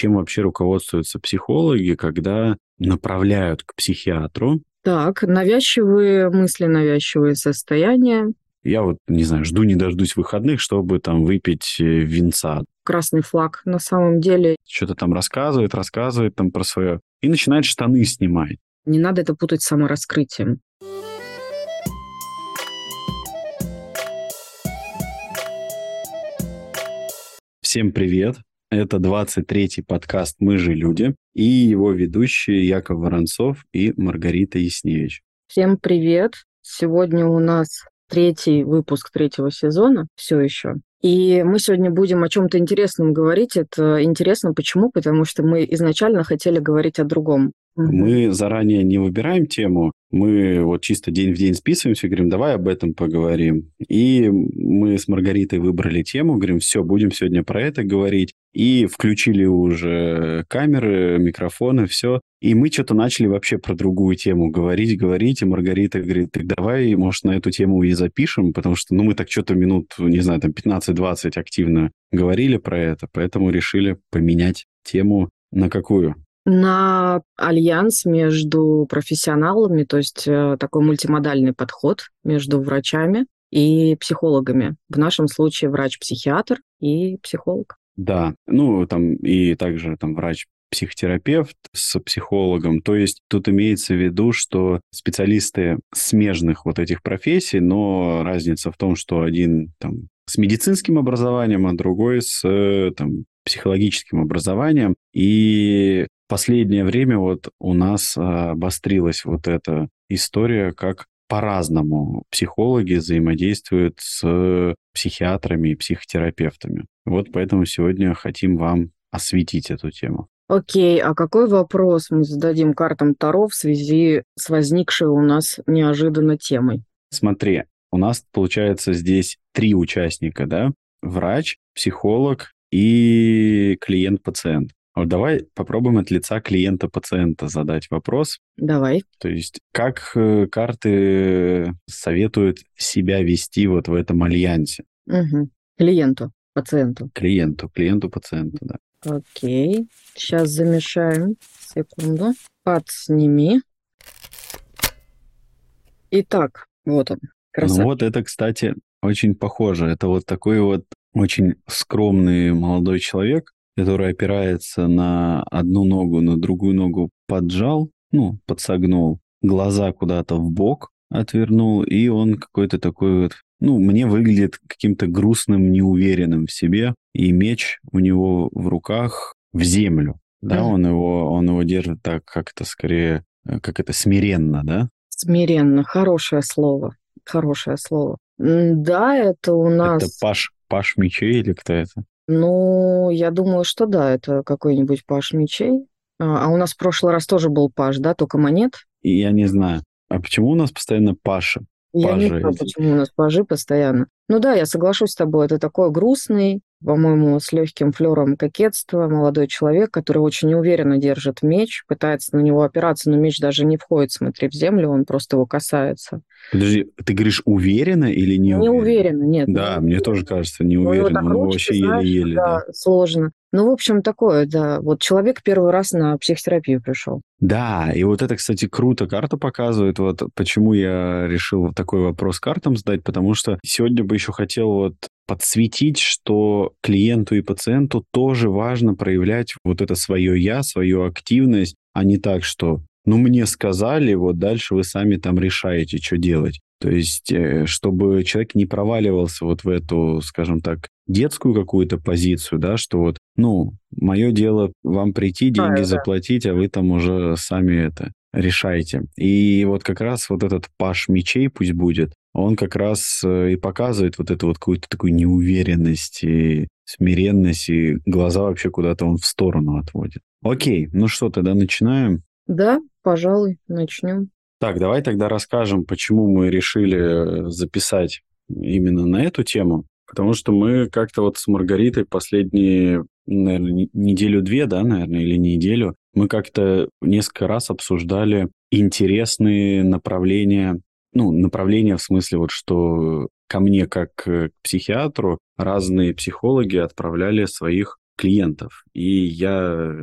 чем вообще руководствуются психологи, когда направляют к психиатру. Так, навязчивые мысли, навязчивые состояния. Я вот, не знаю, жду не дождусь выходных, чтобы там выпить э, винца. Красный флаг на самом деле. Что-то там рассказывает, рассказывает там про свое. И начинает штаны снимать. Не надо это путать с самораскрытием. Всем привет! Это 23-й подкаст «Мы же люди» и его ведущие Яков Воронцов и Маргарита Ясневич. Всем привет! Сегодня у нас третий выпуск третьего сезона все еще. И мы сегодня будем о чем-то интересном говорить. Это интересно почему? Потому что мы изначально хотели говорить о другом. Мы заранее не выбираем тему, мы вот чисто день в день списываемся говорим, давай об этом поговорим. И мы с Маргаритой выбрали тему, говорим, все, будем сегодня про это говорить. И включили уже камеры, микрофоны, все. И мы что-то начали вообще про другую тему говорить, говорить. И Маргарита говорит, так давай, может, на эту тему и запишем, потому что, ну, мы так что-то минут, не знаю, там 15-20 активно говорили про это, поэтому решили поменять тему на какую? На альянс между профессионалами, то есть э, такой мультимодальный подход между врачами и психологами. В нашем случае врач-психиатр и психолог. Да, ну там и также там врач психотерапевт с психологом. То есть тут имеется в виду, что специалисты смежных вот этих профессий, но разница в том, что один там с медицинским образованием, а другой с э, там, психологическим образованием. И последнее время вот у нас а, обострилась вот эта история, как по-разному психологи взаимодействуют с психиатрами и психотерапевтами. Вот поэтому сегодня хотим вам осветить эту тему. Окей, а какой вопрос мы зададим картам Таро в связи с возникшей у нас неожиданно темой? Смотри, у нас получается здесь три участника, да? Врач, психолог и клиент-пациент. Вот давай попробуем от лица клиента-пациента задать вопрос. Давай. То есть как э, карты советуют себя вести вот в этом альянсе? Угу. Клиенту, пациенту. Клиенту, клиенту-пациенту, да. Окей. Сейчас замешаем. Секунду. Подсними. Итак, вот он. Красавчик. Ну вот это, кстати, очень похоже. Это вот такой вот очень скромный молодой человек, который опирается на одну ногу, на другую ногу поджал, ну, подсогнул, глаза куда-то в бок отвернул, и он какой-то такой вот, ну, мне выглядит каким-то грустным, неуверенным в себе, и меч у него в руках в землю, да, mm. он его, он его держит так как-то скорее, э, как это, смиренно, да? Смиренно, хорошее слово, хорошее слово. Да, это у нас... Это Паш, Паш мечей или кто это? Ну, я думаю, что да, это какой-нибудь Паш мечей. А, а у нас в прошлый раз тоже был Паш, да, только монет? И я не знаю. А почему у нас постоянно Паша? Я не знаю, почему у нас пажи постоянно. Ну да, я соглашусь с тобой, это такой грустный, по-моему, с легким флером кокетства, молодой человек, который очень неуверенно держит меч, пытается на него опираться, но меч даже не входит, смотри, в землю, он просто его касается. Подожди, ты говоришь уверенно или не уверенно? Не уверенно, нет. Да, не мне тоже кажется, не уверенно, но вообще еле-еле. Да, да, сложно. Ну, в общем, такое, да. Вот человек первый раз на психотерапию пришел. Да, и вот это, кстати, круто карта показывает. Вот почему я решил такой вопрос картам задать, потому что сегодня бы еще хотел вот подсветить, что клиенту и пациенту тоже важно проявлять вот это свое «я», свою активность, а не так, что ну, мне сказали, вот дальше вы сами там решаете, что делать. То есть, э, чтобы человек не проваливался вот в эту, скажем так, детскую какую-то позицию, да, что вот, ну, мое дело вам прийти, деньги а, заплатить, а вы там уже сами это решаете. И вот как раз вот этот паш мечей пусть будет, он как раз э, и показывает вот эту вот какую-то такую неуверенность и смиренность, и глаза вообще куда-то он в сторону отводит. Окей, ну что, тогда начинаем? Да, пожалуй, начнем. Так, давай тогда расскажем, почему мы решили э, записать именно на эту тему. Потому что мы как-то вот с Маргаритой последние, наверное, неделю-две, да, наверное, или неделю, мы как-то несколько раз обсуждали интересные направления ну, направление в смысле вот, что ко мне как к психиатру разные психологи отправляли своих клиентов. И я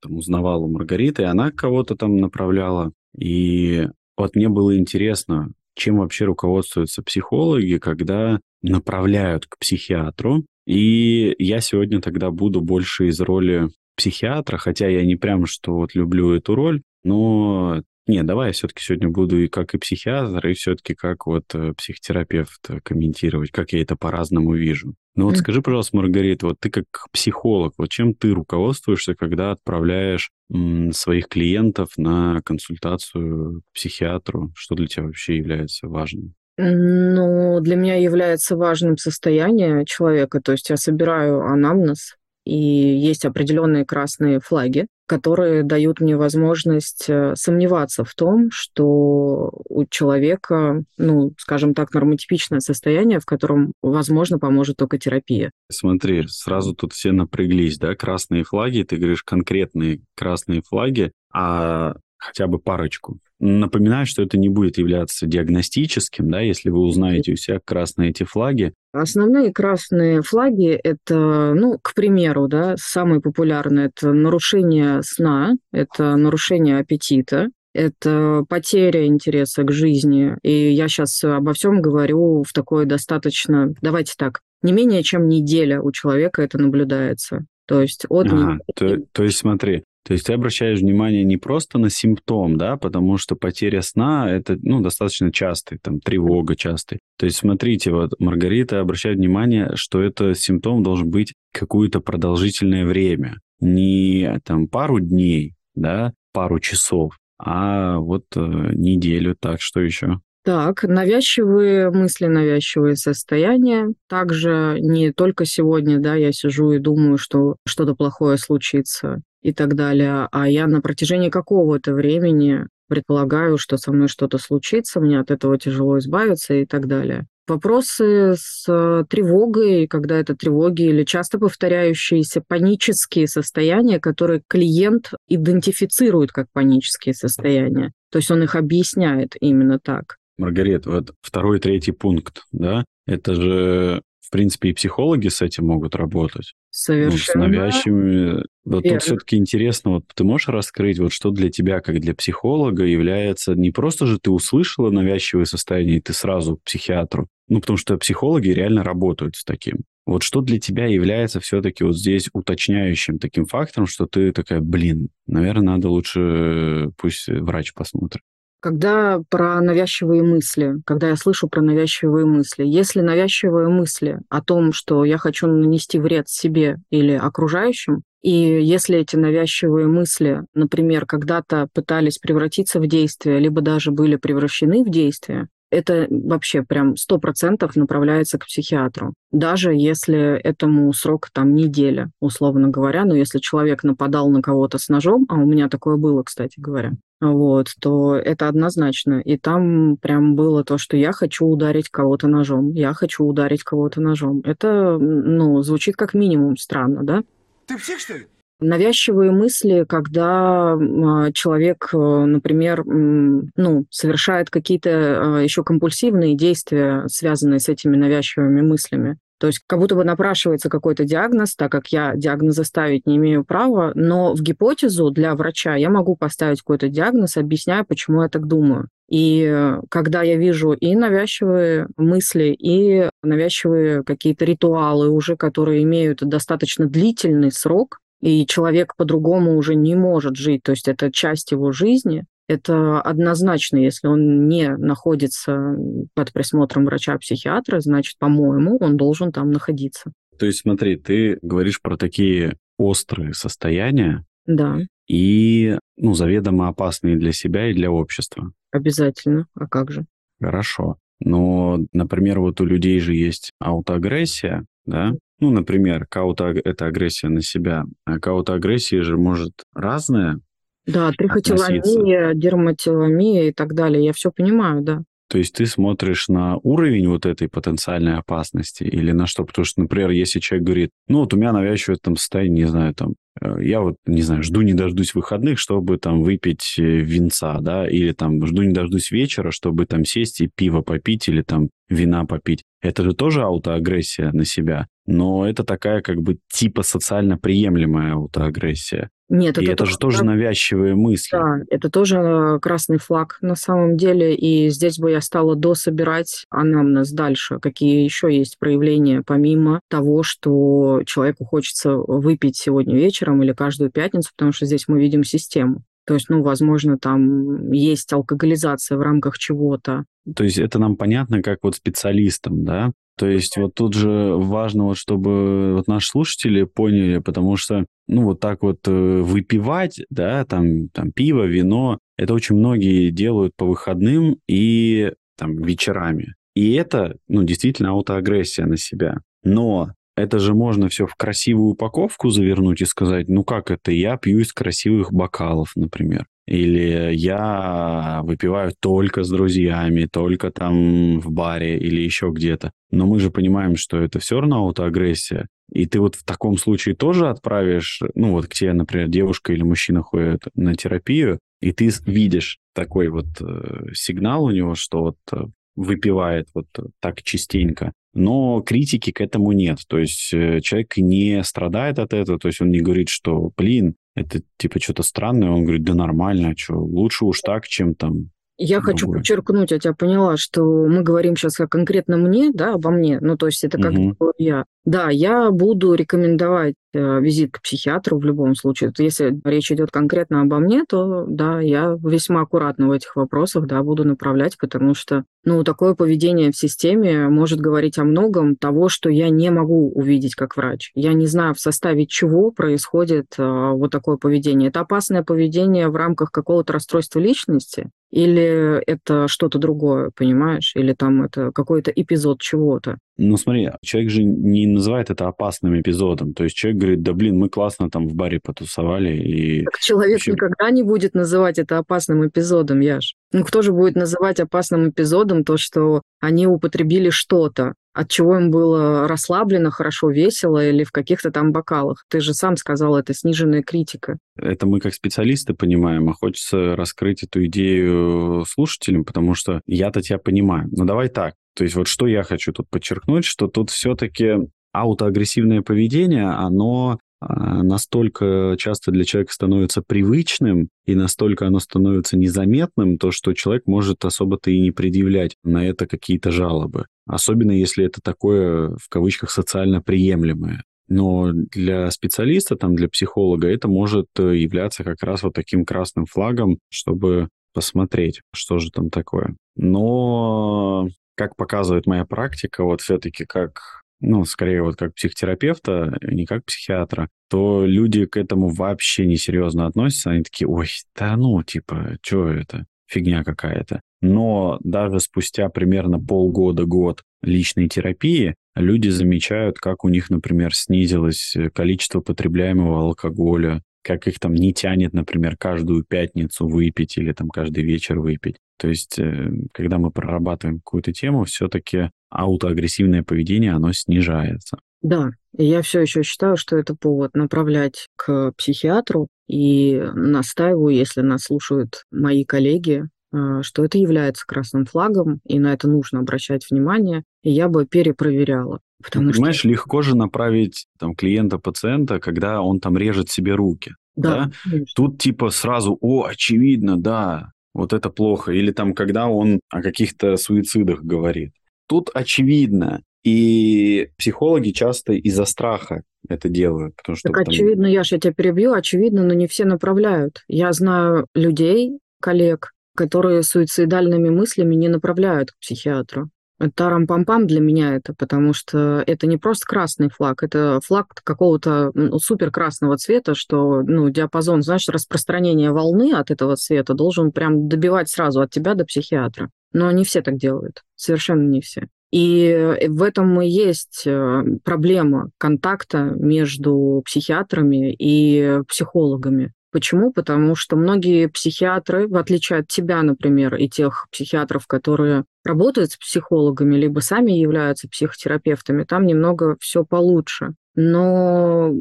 там, узнавал у Маргариты, и она кого-то там направляла. И вот мне было интересно, чем вообще руководствуются психологи, когда направляют к психиатру. И я сегодня тогда буду больше из роли психиатра, хотя я не прям что вот люблю эту роль, но не, давай я все-таки сегодня буду и как и психиатр, и все-таки как вот э, психотерапевт комментировать, как я это по-разному вижу. Ну вот mm. скажи, пожалуйста, Маргарита, вот ты как психолог, вот чем ты руководствуешься, когда отправляешь м, своих клиентов на консультацию к психиатру? Что для тебя вообще является важным? Ну, для меня является важным состояние человека, то есть я собираю анамнез, и есть определенные красные флаги, которые дают мне возможность э, сомневаться в том, что у человека, ну, скажем так, нормотипичное состояние, в котором, возможно, поможет только терапия. Смотри, сразу тут все напряглись, да, красные флаги, ты говоришь конкретные красные флаги, а хотя бы парочку. Напоминаю, что это не будет являться диагностическим, да, если вы узнаете у себя красные эти флаги. Основные красные флаги – это, ну, к примеру, да, самые популярные – это нарушение сна, это нарушение аппетита, это потеря интереса к жизни. И я сейчас обо всем говорю в такой достаточно, давайте так, не менее чем неделя у человека это наблюдается. То есть от ага, то, то есть смотри, то есть ты обращаешь внимание не просто на симптом, да, потому что потеря сна – это, ну, достаточно частый, там, тревога частый. То есть смотрите, вот Маргарита обращает внимание, что это симптом должен быть какое-то продолжительное время. Не, там, пару дней, да, пару часов, а вот э, неделю. Так, что еще? Так, навязчивые мысли, навязчивые состояния. Также не только сегодня, да, я сижу и думаю, что что-то плохое случится и так далее, а я на протяжении какого-то времени предполагаю, что со мной что-то случится, мне от этого тяжело избавиться и так далее. Вопросы с э, тревогой, когда это тревоги или часто повторяющиеся панические состояния, которые клиент идентифицирует как панические состояния. То есть он их объясняет именно так. Маргарита, вот второй, третий пункт, да, это же, в принципе, и психологи с этим могут работать. Совершенно. Ну, с навязчивыми. Вот тут все-таки интересно, вот ты можешь раскрыть, вот что для тебя, как для психолога, является не просто же ты услышала навязчивое состояние, и ты сразу к психиатру, ну, потому что психологи реально работают с таким. Вот что для тебя является все-таки вот здесь уточняющим таким фактором, что ты такая, блин, наверное, надо лучше пусть врач посмотрит. Когда про навязчивые мысли, когда я слышу про навязчивые мысли, если навязчивые мысли о том, что я хочу нанести вред себе или окружающим, и если эти навязчивые мысли, например, когда-то пытались превратиться в действие, либо даже были превращены в действие, это вообще прям сто процентов направляется к психиатру. Даже если этому срок там неделя, условно говоря. Но если человек нападал на кого-то с ножом, а у меня такое было, кстати говоря, вот, то это однозначно. И там прям было то, что я хочу ударить кого-то ножом, я хочу ударить кого-то ножом. Это, ну, звучит как минимум странно, да? Ты псих, что ли? Навязчивые мысли, когда а, человек, э, например, ну, совершает какие-то а, еще компульсивные действия, связанные с этими навязчивыми мыслями. То есть как будто бы напрашивается какой-то диагноз, так как я диагноза ставить не имею права, но в гипотезу для врача я могу поставить какой-то диагноз, объясняя, почему я так думаю. И э, когда я вижу и навязчивые мысли, и навязчивые какие-то ритуалы уже, которые имеют достаточно длительный срок, и человек по-другому уже не может жить, то есть это часть его жизни, это однозначно, если он не находится под присмотром врача-психиатра, значит, по-моему, он должен там находиться. То есть смотри, ты говоришь про такие острые состояния, да. и ну, заведомо опасные для себя и для общества. Обязательно. А как же? Хорошо. Но, например, вот у людей же есть аутоагрессия, да? Ну, например, кауто – это агрессия на себя. А кауто-агрессия же может разная Да, трихотиломия, дерматиломия и так далее. Я все понимаю, да. То есть ты смотришь на уровень вот этой потенциальной опасности или на что? Потому что, например, если человек говорит, ну вот у меня навязчивое там состояние, не знаю, там, я вот, не знаю, жду не дождусь выходных, чтобы там выпить э, винца, да, или там жду не дождусь вечера, чтобы там сесть и пиво попить или там вина попить. Это же тоже аутоагрессия на себя, но это такая как бы типа социально приемлемая аутоагрессия. Нет, и это, это же тоже навязчивые мысли. Да, это тоже э, красный флаг на самом деле. И здесь бы я стала дособирать анамнез дальше. Какие еще есть проявления, помимо того, что человеку хочется выпить сегодня вечером или каждую пятницу, потому что здесь мы видим систему. То есть, ну, возможно, там есть алкоголизация в рамках чего-то. То есть это нам понятно как вот специалистам, да? То есть вот тут же важно, вот, чтобы вот наши слушатели поняли, потому что, ну, вот так вот э, выпивать, да, там, там пиво, вино, это очень многие делают по выходным и там вечерами. И это, ну, действительно аутоагрессия на себя. Но это же можно все в красивую упаковку завернуть и сказать, ну как это, я пью из красивых бокалов, например. Или я выпиваю только с друзьями, только там в баре или еще где-то. Но мы же понимаем, что это все равно аутоагрессия. И ты вот в таком случае тоже отправишь, ну вот к тебе, например, девушка или мужчина ходит на терапию, и ты видишь такой вот э, сигнал у него, что вот э, выпивает вот так частенько. Но критики к этому нет. То есть э, человек не страдает от этого, то есть он не говорит, что, блин, это типа что-то странное. Он говорит, да нормально, а что, лучше уж так, чем там я хочу другое. подчеркнуть, я тебя поняла, что мы говорим сейчас о конкретно мне, да, обо мне. Ну, то есть это как угу. я. Да, я буду рекомендовать э, визит к психиатру в любом случае. Если речь идет конкретно обо мне, то да, я весьма аккуратно в этих вопросах, да, буду направлять, потому что, ну, такое поведение в системе может говорить о многом того, что я не могу увидеть как врач. Я не знаю, в составе чего происходит э, вот такое поведение. Это опасное поведение в рамках какого-то расстройства личности, или это что-то другое, понимаешь? Или там это какой-то эпизод чего-то. Ну смотри, человек же не называет это опасным эпизодом. То есть человек говорит, да блин, мы классно там в баре потусовали. И так человек вообще... никогда не будет называть это опасным эпизодом, Яш. Ну кто же будет называть опасным эпизодом то, что они употребили что-то? от чего им было расслаблено, хорошо, весело или в каких-то там бокалах. Ты же сам сказал, это сниженная критика. Это мы как специалисты понимаем, а хочется раскрыть эту идею слушателям, потому что я-то тебя понимаю. Но давай так. То есть вот что я хочу тут подчеркнуть, что тут все-таки аутоагрессивное поведение, оно а, настолько часто для человека становится привычным, и настолько оно становится незаметным, то что человек может особо-то и не предъявлять на это какие-то жалобы. Особенно если это такое, в кавычках, социально приемлемое. Но для специалиста, там, для психолога это может э, являться как раз вот таким красным флагом, чтобы посмотреть, что же там такое. Но, как показывает моя практика, вот все-таки как ну, скорее вот как психотерапевта, не как психиатра, то люди к этому вообще несерьезно относятся. Они такие, ой, да ну, типа, что это? Фигня какая-то. Но даже спустя примерно полгода-год личной терапии люди замечают, как у них, например, снизилось количество потребляемого алкоголя, как их там не тянет, например, каждую пятницу выпить или там каждый вечер выпить. То есть, э, когда мы прорабатываем какую-то тему, все-таки аутоагрессивное поведение, оно снижается. Да, я все еще считаю, что это повод направлять к психиатру и настаиваю, если нас слушают мои коллеги, что это является красным флагом, и на это нужно обращать внимание, и я бы перепроверяла. Потому Понимаешь, что... легко же направить там, клиента-пациента, когда он там режет себе руки. Да, да? Тут типа сразу, о, очевидно, да, вот это плохо. Или там, когда он о каких-то суицидах говорит. Тут очевидно. И психологи часто из-за страха это делают. Потому что так там... очевидно, Яш, я тебя перебью, очевидно, но не все направляют. Я знаю людей, коллег, которые суицидальными мыслями не направляют к психиатру. Тарам-пам-пам для меня это, потому что это не просто красный флаг, это флаг какого-то ну, супер красного цвета, что ну, диапазон, знаешь, распространения волны от этого цвета должен прям добивать сразу от тебя до психиатра. Но не все так делают, совершенно не все. И в этом и есть э, проблема контакта между психиатрами и психологами. Почему? Потому что многие психиатры, в отличие от тебя, например, и тех психиатров, которые работают с психологами, либо сами являются психотерапевтами, там немного все получше. Но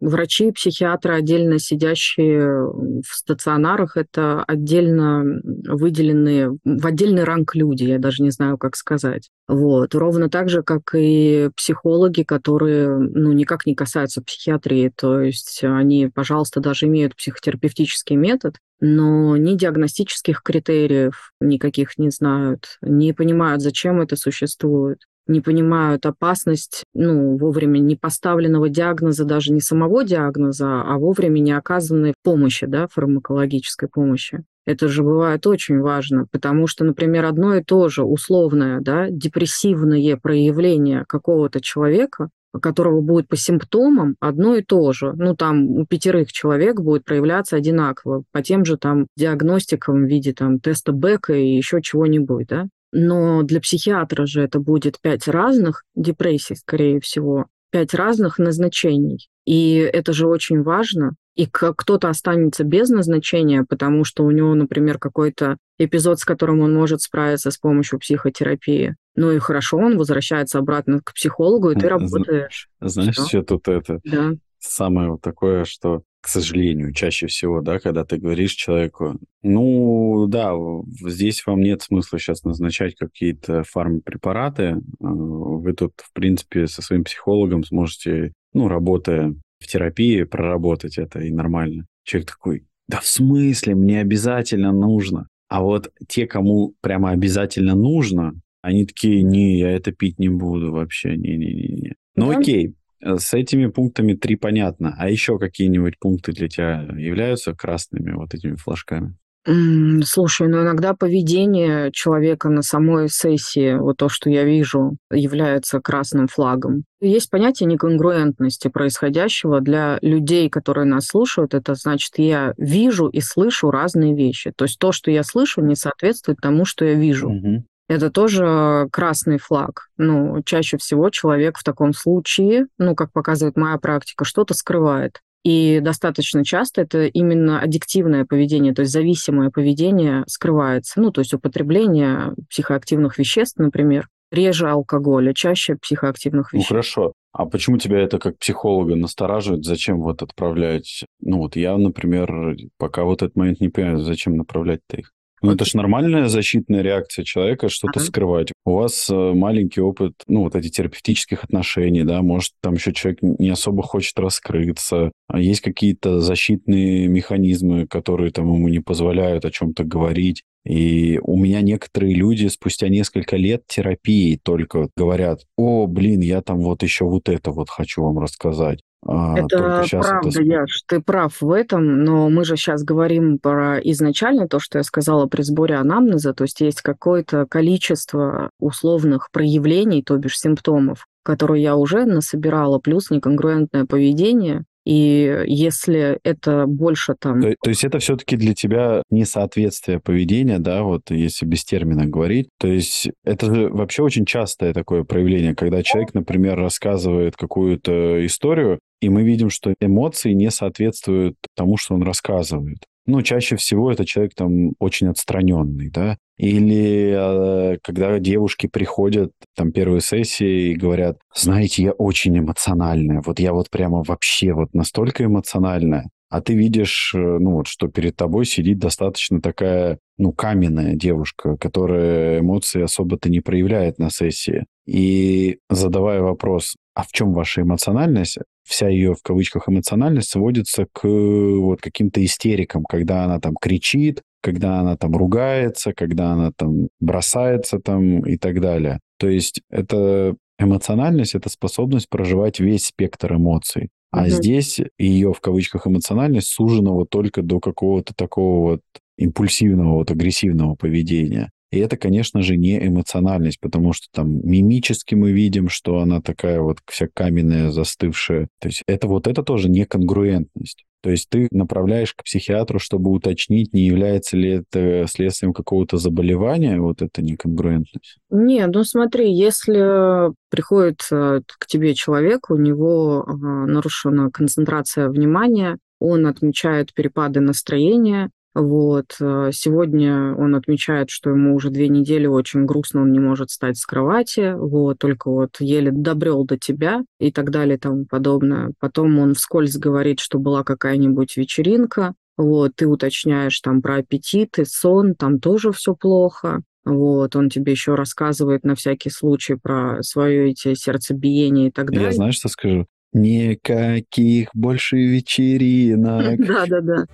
врачи, психиатры, отдельно сидящие в стационарах, это отдельно выделенные, в отдельный ранг люди, я даже не знаю, как сказать. Вот. Ровно так же, как и психологи, которые ну, никак не касаются психиатрии. То есть они, пожалуйста, даже имеют психотерапевтический метод, но ни диагностических критериев никаких не знают, не понимают, зачем это существует не понимают опасность ну, вовремя не поставленного диагноза, даже не самого диагноза, а вовремя не оказанной помощи, да, фармакологической помощи. Это же бывает очень важно, потому что, например, одно и то же условное, да, депрессивное проявление какого-то человека, которого будет по симптомам одно и то же. Ну, там у пятерых человек будет проявляться одинаково по тем же там диагностикам в виде там теста Бека и еще чего-нибудь, да. Но для психиатра же это будет пять разных депрессий, скорее всего, пять разных назначений. И это же очень важно. И кто-то останется без назначения, потому что у него, например, какой-то эпизод, с которым он может справиться с помощью психотерапии. Ну и хорошо, он возвращается обратно к психологу, и ты работаешь. Знаешь, что, что тут это? Да. Самое вот такое, что к сожалению, чаще всего, да, когда ты говоришь человеку, ну, да, здесь вам нет смысла сейчас назначать какие-то фармпрепараты, э, вы тут, в принципе, со своим психологом сможете, ну, работая в терапии, проработать это и нормально. Человек такой, да в смысле, мне обязательно нужно. А вот те, кому прямо обязательно нужно, они такие, не, я это пить не буду вообще, не-не-не. Ну да. окей, с этими пунктами три понятно. А еще какие-нибудь пункты для тебя являются красными вот этими флажками? Слушай, ну иногда поведение человека на самой сессии, вот то, что я вижу, является красным флагом. Есть понятие неконгруентности происходящего для людей, которые нас слушают. Это значит, я вижу и слышу разные вещи. То есть то, что я слышу, не соответствует тому, что я вижу. Угу это тоже красный флаг. Ну, чаще всего человек в таком случае, ну, как показывает моя практика, что-то скрывает. И достаточно часто это именно аддиктивное поведение, то есть зависимое поведение скрывается. Ну, то есть употребление психоактивных веществ, например, реже алкоголя, чаще психоактивных ну, веществ. Ну хорошо. А почему тебя это как психолога настораживает? Зачем вот отправлять? Ну вот я, например, пока вот этот момент не понимаю, зачем направлять-то их? Ну, это же нормальная защитная реакция человека что-то ага. скрывать. У вас э, маленький опыт, ну, вот эти терапевтических отношений, да, может, там еще человек не особо хочет раскрыться. А есть какие-то защитные механизмы, которые там ему не позволяют о чем-то говорить. И у меня некоторые люди спустя несколько лет терапии только говорят, о, блин, я там вот еще вот это вот хочу вам рассказать. А, это правда, это... Яш, ты прав в этом, но мы же сейчас говорим про изначально то, что я сказала при сборе анамнеза, то есть есть какое-то количество условных проявлений, то бишь симптомов, которые я уже насобирала, плюс неконгруентное поведение, и если это больше там... То, то есть это все-таки для тебя несоответствие поведения, да, вот если без термина говорить. То есть это же вообще очень частое такое проявление, когда человек, например, рассказывает какую-то историю, и мы видим, что эмоции не соответствуют тому, что он рассказывает. Ну, чаще всего это человек там очень отстраненный, да. Или э, когда девушки приходят там первой сессии и говорят, знаете, я очень эмоциональная, вот я вот прямо вообще вот настолько эмоциональная, а ты видишь, э, ну вот, что перед тобой сидит достаточно такая, ну, каменная девушка, которая эмоции особо-то не проявляет на сессии. И задавая вопрос, а в чем ваша эмоциональность? Вся ее, в кавычках, эмоциональность сводится к вот каким-то истерикам, когда она там кричит, когда она там ругается, когда она там бросается там и так далее. То есть это эмоциональность, это способность проживать весь спектр эмоций. А угу. здесь ее, в кавычках, эмоциональность сужена вот только до какого-то такого вот импульсивного, вот агрессивного поведения. И это, конечно же, не эмоциональность, потому что там мимически мы видим, что она такая вот вся каменная, застывшая. То есть это вот это тоже не конгруентность. То есть ты направляешь к психиатру, чтобы уточнить, не является ли это следствием какого-то заболевания, вот это неконгруентность? Не, ну смотри, если приходит э, к тебе человек, у него нарушена концентрация внимания, он отмечает перепады настроения, Вот. Э, сегодня он отмечает, что ему уже две недели очень грустно, он не может встать с кровати, вот, только вот еле добрел до тебя и так далее и тому подобное. Потом он вскользь говорит, что была какая-нибудь вечеринка, вот, ты уточняешь там про аппетит и сон, там тоже все плохо. Вот, он тебе еще рассказывает на всякий случай про свое эти сердцебиение и так далее. Я знаешь, что скажу? Никаких больше вечеринок. Да-да-да.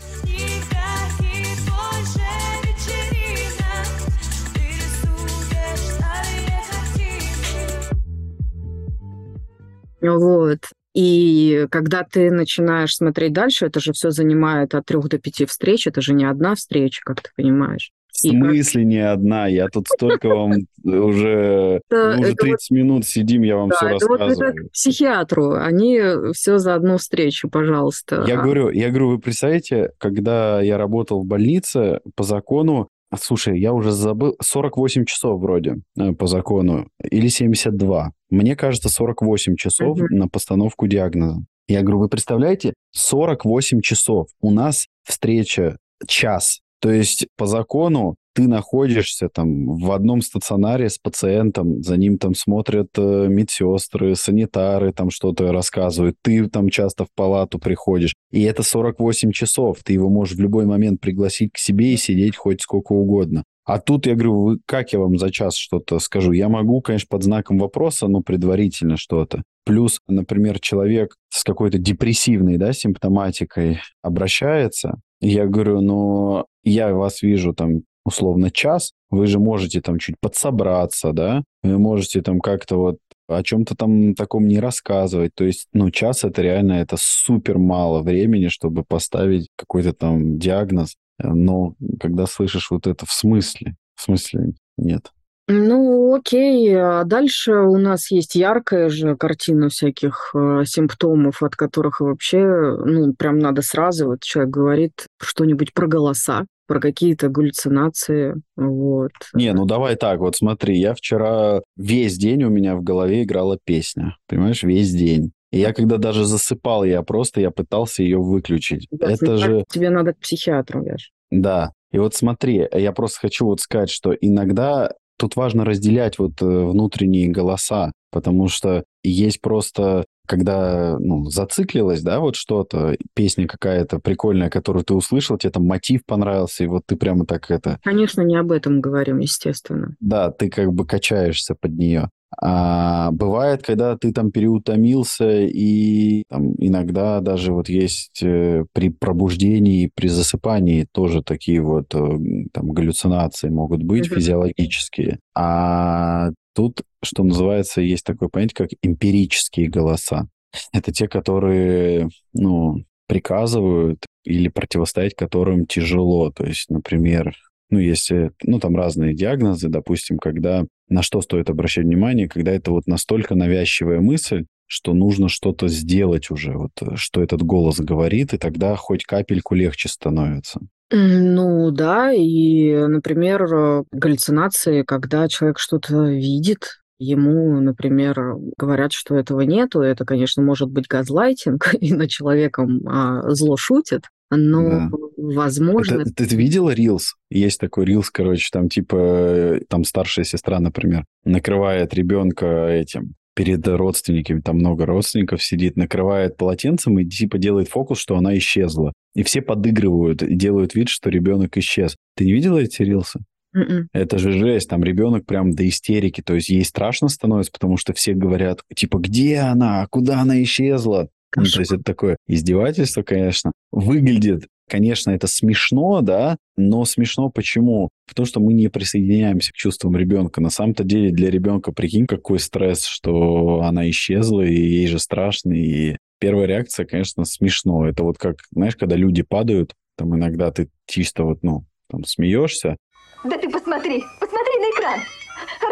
Вот. И когда ты начинаешь смотреть дальше, это же все занимает от трех до пяти встреч, это же не одна встреча, как ты понимаешь. В смысле как... не одна? Я тут столько вам уже, уже 30 минут сидим, я вам все рассказываю. Психиатру, они все за одну встречу, пожалуйста. Я говорю, я говорю, вы представляете, когда я работал в больнице, по закону а, слушай, я уже забыл, 48 часов вроде э, по закону, или 72. Мне кажется, 48 часов uh-huh. на постановку диагноза. Я говорю, вы представляете, 48 часов. У нас встреча час. То есть по закону ты находишься там в одном стационаре с пациентом, за ним там смотрят э, медсестры, санитары, там что-то рассказывают, ты там часто в палату приходишь, и это 48 часов, ты его можешь в любой момент пригласить к себе и сидеть хоть сколько угодно. А тут я говорю, вы, как я вам за час что-то скажу? Я могу, конечно, под знаком вопроса, но предварительно что-то. Плюс, например, человек с какой-то депрессивной да, симптоматикой обращается, я говорю, ну, я вас вижу там условно час, вы же можете там чуть подсобраться, да, вы можете там как-то вот о чем-то там таком не рассказывать. То есть, ну, час это реально, это супер мало времени, чтобы поставить какой-то там диагноз. Но когда слышишь вот это в смысле, в смысле нет. Ну, окей. А дальше у нас есть яркая же картина всяких э, симптомов, от которых вообще, ну, прям надо сразу, вот человек говорит что-нибудь про голоса, про какие-то галлюцинации, вот. Не, ну давай так, вот смотри, я вчера весь день у меня в голове играла песня, понимаешь, весь день. И я когда даже засыпал, я просто, я пытался ее выключить. Да, Это же... Тебе надо к психиатру, Яш. Да. И вот смотри, я просто хочу вот сказать, что иногда тут важно разделять вот э, внутренние голоса, потому что есть просто когда ну, зациклилось, да, вот что-то, песня какая-то прикольная, которую ты услышал, тебе там мотив понравился, и вот ты прямо так это... Конечно, не об этом говорим, естественно. Да, ты как бы качаешься под нее. А бывает, когда ты там переутомился, и там, иногда даже вот есть э, при пробуждении, при засыпании тоже такие вот э, там галлюцинации могут быть mm-hmm. физиологические. А тут, что называется, есть такое понятие, как эмпирические голоса. Это те, которые, ну, приказывают или противостоять которым тяжело. То есть, например, ну, если, ну, там разные диагнозы, допустим, когда на что стоит обращать внимание, когда это вот настолько навязчивая мысль, что нужно что-то сделать уже, вот что этот голос говорит, и тогда хоть капельку легче становится. Ну да, и, например, галлюцинации, когда человек что-то видит, ему, например, говорят, что этого нету, это, конечно, может быть газлайтинг, и над человеком а, зло шутит, но, да. возможно... Это, ты, ты видела Рилс? Есть такой Рилс, короче, там типа, там старшая сестра, например, накрывает ребенка этим перед родственниками, там много родственников сидит, накрывает полотенцем и типа делает фокус, что она исчезла. И все подыгрывают и делают вид, что ребенок исчез. Ты не видела эти рилсы? Mm-mm. М-м. Это же жесть, там ребенок прям до истерики, то есть ей страшно становится, потому что все говорят, типа, где она, куда она исчезла? Ну, то есть это такое издевательство, конечно. Выглядит, конечно, это смешно, да, но смешно почему? Потому что мы не присоединяемся к чувствам ребенка. На самом-то деле для ребенка, прикинь, какой стресс, что она исчезла, и ей же страшно. И первая реакция, конечно, смешно. Это вот как, знаешь, когда люди падают, там иногда ты чисто вот, ну, там смеешься. Да ты посмотри, посмотри на экран.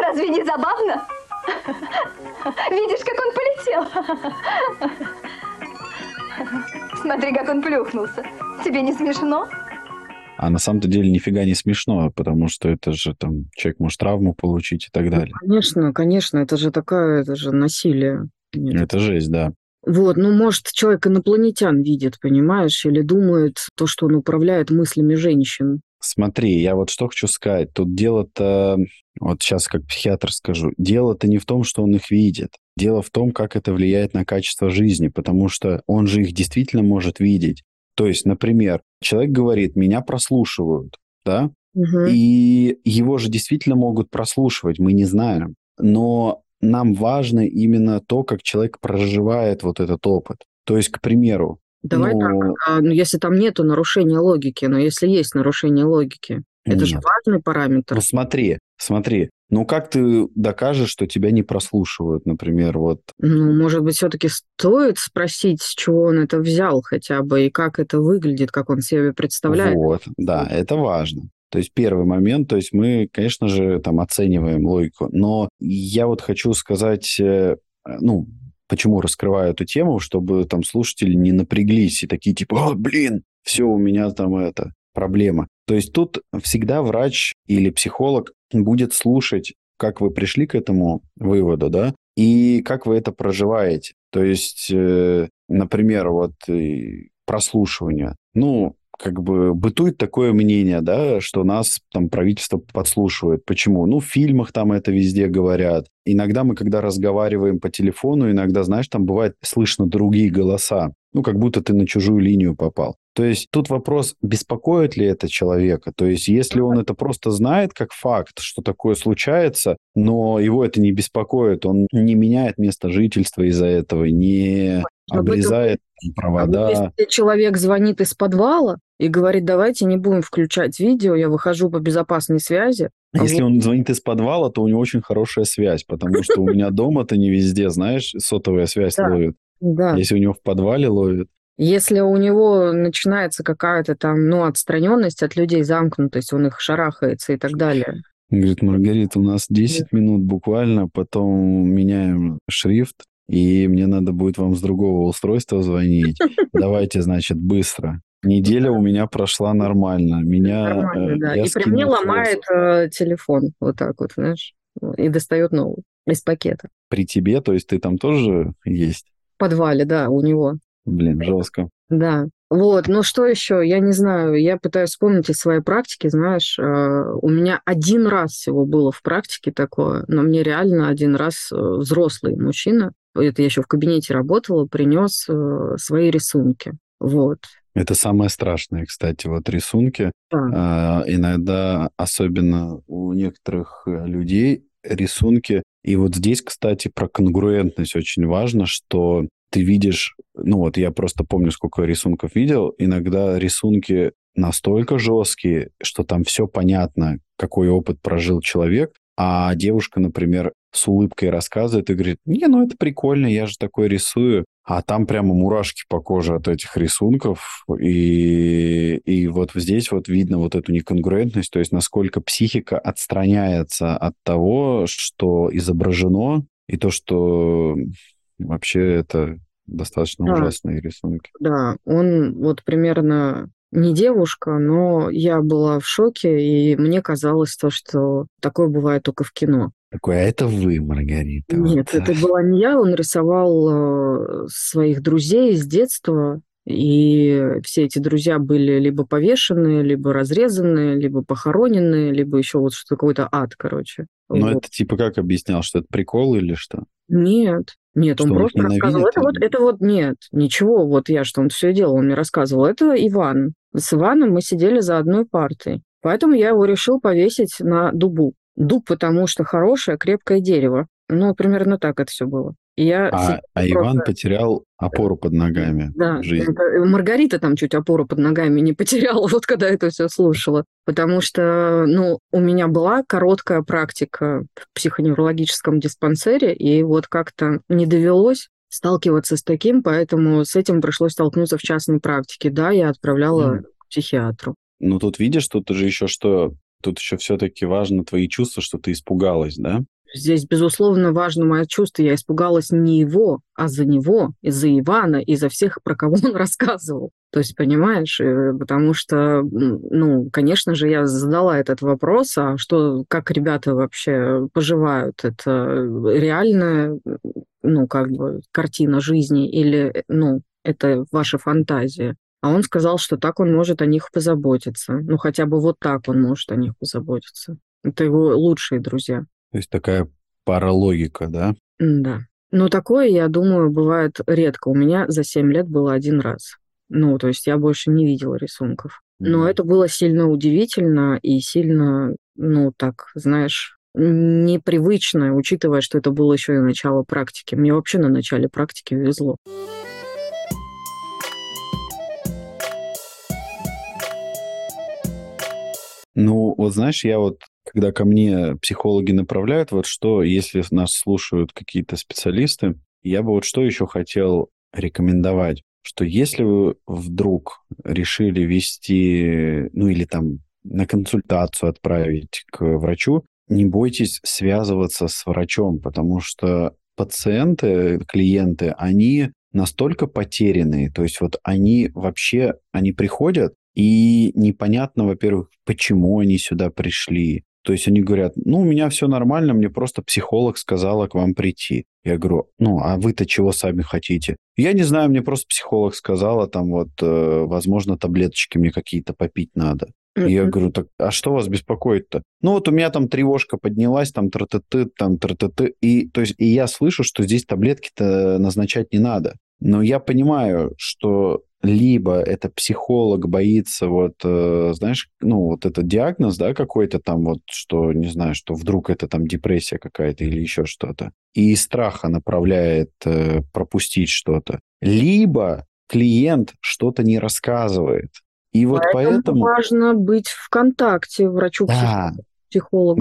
Разве не забавно? Видишь, как он полетел? Смотри, как он плюхнулся. Тебе не смешно? А на самом-то деле нифига не смешно, потому что это же там человек может травму получить и так ну, далее. Ну, конечно, конечно, это же такое, это же насилие. Нет. Это жесть, да. Вот, ну, может, человек инопланетян видит, понимаешь, или думает то, что он управляет мыслями женщин. Смотри, я вот что хочу сказать. Тут дело-то, вот сейчас как психиатр скажу, дело-то не в том, что он их видит. Дело в том, как это влияет на качество жизни, потому что он же их действительно может видеть. То есть, например, человек говорит, меня прослушивают, да? Угу. И его же действительно могут прослушивать, мы не знаем. Но нам важно именно то, как человек проживает вот этот опыт. То есть, к примеру, Давай ну, так, а, ну, если там нету нарушения логики, но если есть нарушение логики, это же нет. важный параметр. Ну смотри, смотри, ну как ты докажешь, что тебя не прослушивают, например, вот Ну, может быть, все-таки стоит спросить, с чего он это взял хотя бы, и как это выглядит, как он себе представляет. Вот, да, это важно. То есть первый момент, то есть мы, конечно же, там оцениваем логику, но я вот хочу сказать, э, ну, почему раскрываю эту тему, чтобы там слушатели не напряглись и такие типа, о, блин, все, у меня там это проблема. То есть тут всегда врач или психолог будет слушать, как вы пришли к этому выводу, да, и как вы это проживаете. То есть, э, например, вот э, прослушивание. Ну, как бы бытует такое мнение, да, что нас там правительство подслушивает. Почему? Ну, в фильмах там это везде говорят. Иногда мы, когда разговариваем по телефону, иногда, знаешь, там бывает слышно другие голоса. Ну, как будто ты на чужую линию попал. То есть тут вопрос, беспокоит ли это человека. То есть если он это просто знает как факт, что такое случается, но его это не беспокоит, он не меняет место жительства из-за этого, не обрезает провода. А если человек звонит из подвала и говорит, давайте не будем включать видео, я выхожу по безопасной связи. А если он звонит из подвала, то у него очень хорошая связь, потому что у меня дома-то не везде, знаешь, сотовая связь ловит. Да. Если у него в подвале ловит. Если у него начинается какая-то там, ну, отстраненность от людей, замкнутость, он их шарахается и так далее. Говорит, Маргарита, у нас 10 минут буквально, потом меняем шрифт, и мне надо будет вам с другого устройства звонить. Давайте, значит, быстро. Неделя у меня прошла нормально. Меня, нормально, да. И при мне ломает э, телефон вот так вот, знаешь, и достает новый из пакета. При тебе, то есть ты там тоже есть? Подвале, да, у него. Блин, жестко. Да. Вот, ну что еще? Я не знаю, я пытаюсь вспомнить из своей практики, знаешь, э, у меня один раз всего было в практике такое, но мне реально один раз э, взрослый мужчина, это я еще в кабинете работала, принес э, свои рисунки. Вот. Это самое страшное, кстати, вот рисунки. Да. Э, иногда, особенно у некоторых людей, рисунки. И вот здесь, кстати, про конгруентность очень важно, что ты видишь, ну вот я просто помню, сколько рисунков видел, иногда рисунки настолько жесткие, что там все понятно, какой опыт прожил человек, а девушка, например, с улыбкой рассказывает и говорит, не, ну это прикольно, я же такой рисую. А там прямо мурашки по коже от этих рисунков. И, и вот здесь вот видно вот эту неконгруентность, то есть насколько психика отстраняется от того, что изображено, и то, что вообще это достаточно да. ужасные рисунки. Да, он вот примерно не девушка, но я была в шоке, и мне казалось то, что такое бывает только в кино. Такое, а это вы, Маргарита. Нет, вот. это была не я, он рисовал э, своих друзей с детства, и все эти друзья были либо повешены, либо разрезаны, либо похоронены, либо еще вот что-то какой-то ад, короче. Но вот. это типа как объяснял, что это прикол или что? Нет, нет, он просто рассказывал. Это вот, это вот нет, ничего, вот я что он все делал, он мне рассказывал. Это Иван. С Иваном мы сидели за одной партой. Поэтому я его решил повесить на дубу. Дуб, потому что хорошее, крепкое дерево. Ну, примерно так это все было. И я а, а Иван потерял опору под ногами да, в жизни. Это, Маргарита там чуть опору под ногами не потеряла, вот когда это все слушала. Потому что, ну, у меня была короткая практика в психоневрологическом диспансере, и вот как-то не довелось сталкиваться с таким, поэтому с этим пришлось столкнуться в частной практике. Да, я отправляла mm. к психиатру. Ну, тут видишь, тут же еще что, тут еще все-таки важно твои чувства, что ты испугалась, да? Здесь, безусловно, важно мое чувство. Я испугалась не его, а за него, и за Ивана, и за всех, про кого он рассказывал. То есть, понимаешь, э, потому что, ну, конечно же, я задала этот вопрос, а что, как ребята вообще поживают? Это реальная, ну, как бы, картина жизни или, ну, это ваша фантазия? А он сказал, что так он может о них позаботиться. Ну, хотя бы вот так он может о них позаботиться. Это его лучшие друзья. То есть такая паралогика, да? Да. Но такое, я думаю, бывает редко. У меня за 7 лет было один раз. Ну, то есть я больше не видела рисунков. Но mm. это было сильно удивительно и сильно, ну, так, знаешь, непривычно, учитывая, что это было еще и начало практики. Мне вообще на начале практики везло. Ну, вот знаешь, я вот, когда ко мне психологи направляют, вот что, если нас слушают какие-то специалисты, я бы вот что еще хотел рекомендовать что если вы вдруг решили вести, ну или там на консультацию отправить к врачу, не бойтесь связываться с врачом, потому что пациенты, клиенты, они настолько потерянные, то есть вот они вообще, они приходят, и непонятно, во-первых, почему они сюда пришли, то есть они говорят, ну, у меня все нормально, мне просто психолог сказала к вам прийти. Я говорю, ну, а вы-то чего сами хотите? Я не знаю, мне просто психолог сказала, там вот, э, возможно, таблеточки мне какие-то попить надо. Mm-hmm. Я говорю, так, а что вас беспокоит-то? Ну, вот у меня там тревожка поднялась, там тра-ты-ты, там тра-ты-ты. И, то есть, и я слышу, что здесь таблетки-то назначать не надо. Но я понимаю, что либо это психолог боится вот, э, знаешь, ну, вот этот диагноз, да, какой-то там вот, что, не знаю, что вдруг это там депрессия какая-то или еще что-то, и страха направляет э, пропустить что-то. Либо клиент что-то не рассказывает. И вот поэтому... поэтому... важно быть в контакте врачу да.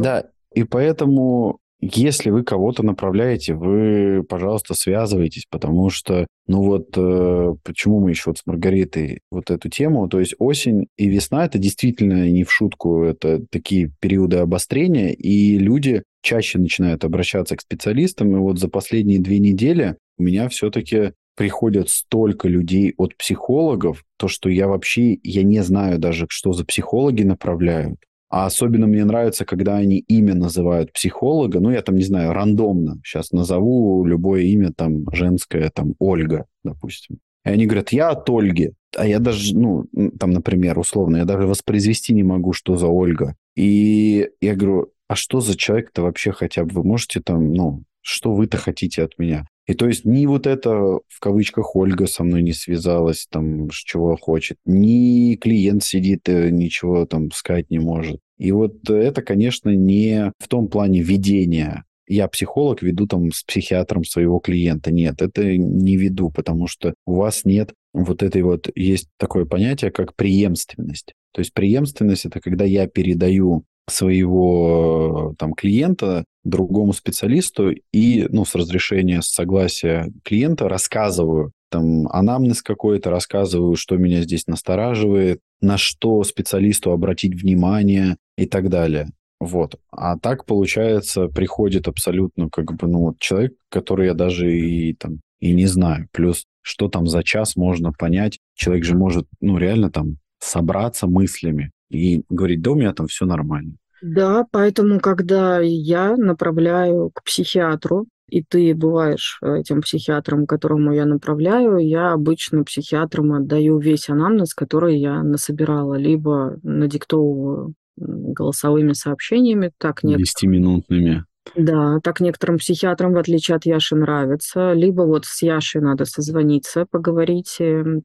Да, и поэтому если вы кого-то направляете, вы, пожалуйста, связывайтесь, потому что, ну вот, э, почему мы еще вот с Маргаритой вот эту тему, то есть осень и весна, это действительно не в шутку, это такие периоды обострения, и люди чаще начинают обращаться к специалистам, и вот за последние две недели у меня все-таки приходят столько людей от психологов, то, что я вообще, я не знаю даже, что за психологи направляют. А особенно мне нравится, когда они имя называют психолога. Ну, я там, не знаю, рандомно сейчас назову любое имя, там, женское, там, Ольга, допустим. И они говорят, я от Ольги. А я даже, ну, там, например, условно, я даже воспроизвести не могу, что за Ольга. И я говорю, а что за человек-то вообще хотя бы? Вы можете там, ну, что вы-то хотите от меня? И то есть ни вот это, в кавычках, Ольга со мной не связалась, там, чего хочет, ни клиент сидит, э, ничего там сказать не может. И вот это, конечно, не в том плане ведения. Я психолог, веду там с психиатром своего клиента. Нет, это не веду, потому что у вас нет вот этой вот, есть такое понятие, как преемственность. То есть преемственность – это когда я передаю своего там клиента другому специалисту и, ну, с разрешения, с согласия клиента рассказываю там анамнез какой-то, рассказываю, что меня здесь настораживает, на что специалисту обратить внимание и так далее. Вот. А так, получается, приходит абсолютно как бы, ну, вот человек, который я даже и там и не знаю. Плюс, что там за час можно понять. Человек же может, ну, реально там собраться мыслями и говорить, да, у меня там все нормально. Да, поэтому, когда я направляю к психиатру, и ты бываешь этим психиатром, которому я направляю, я обычно психиатрам отдаю весь анамнез, который я насобирала, либо надиктовываю голосовыми сообщениями, так нет. Десятиминутными. Да, так некоторым психиатрам, в отличие от Яши, нравится. Либо вот с Яшей надо созвониться, поговорить,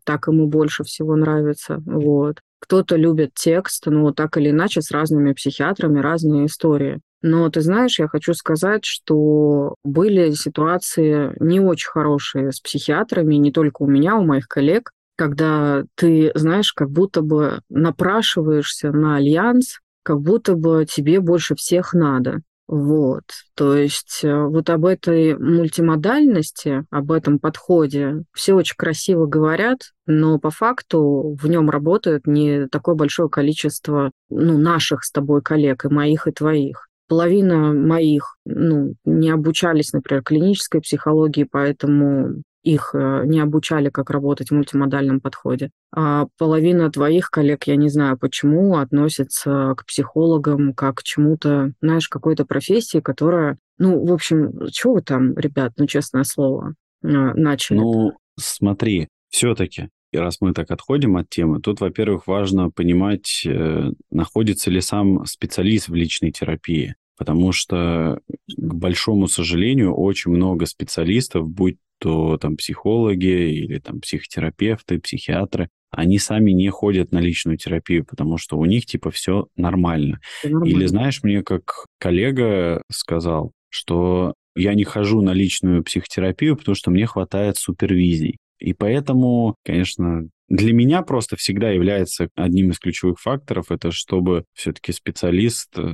так ему больше всего нравится. Вот. Кто-то любит текст, ну, так или иначе, с разными психиатрами разные истории. Но ты знаешь, я хочу сказать, что были ситуации не очень хорошие с психиатрами, не только у меня, у моих коллег, когда ты, знаешь, как будто бы напрашиваешься на альянс, как будто бы тебе больше всех надо. Вот, то есть э, вот об этой мультимодальности, об этом подходе все очень красиво говорят, но по факту в нем работает не такое большое количество ну, наших с тобой коллег, и моих, и твоих. Половина моих ну, не обучались, например, клинической психологии, поэтому их э, не обучали, как работать в мультимодальном подходе. А половина твоих коллег, я не знаю почему, относятся к психологам как к чему-то, знаешь, какой-то профессии, которая, ну, в общем, чего вы там, ребят, ну, честное слово, э, начали? Ну, смотри, все-таки и раз мы так отходим от темы, тут, во-первых, важно понимать, э, находится ли сам специалист в личной терапии. Потому что, к большому сожалению, очень много специалистов, будь то там психологи или там психотерапевты, психиатры, они сами не ходят на личную терапию, потому что у них типа все нормально. нормально. Или знаешь, мне как коллега сказал, что я не хожу на личную психотерапию, потому что мне хватает супервизий. И поэтому, конечно, для меня просто всегда является одним из ключевых факторов, это чтобы все-таки специалист э,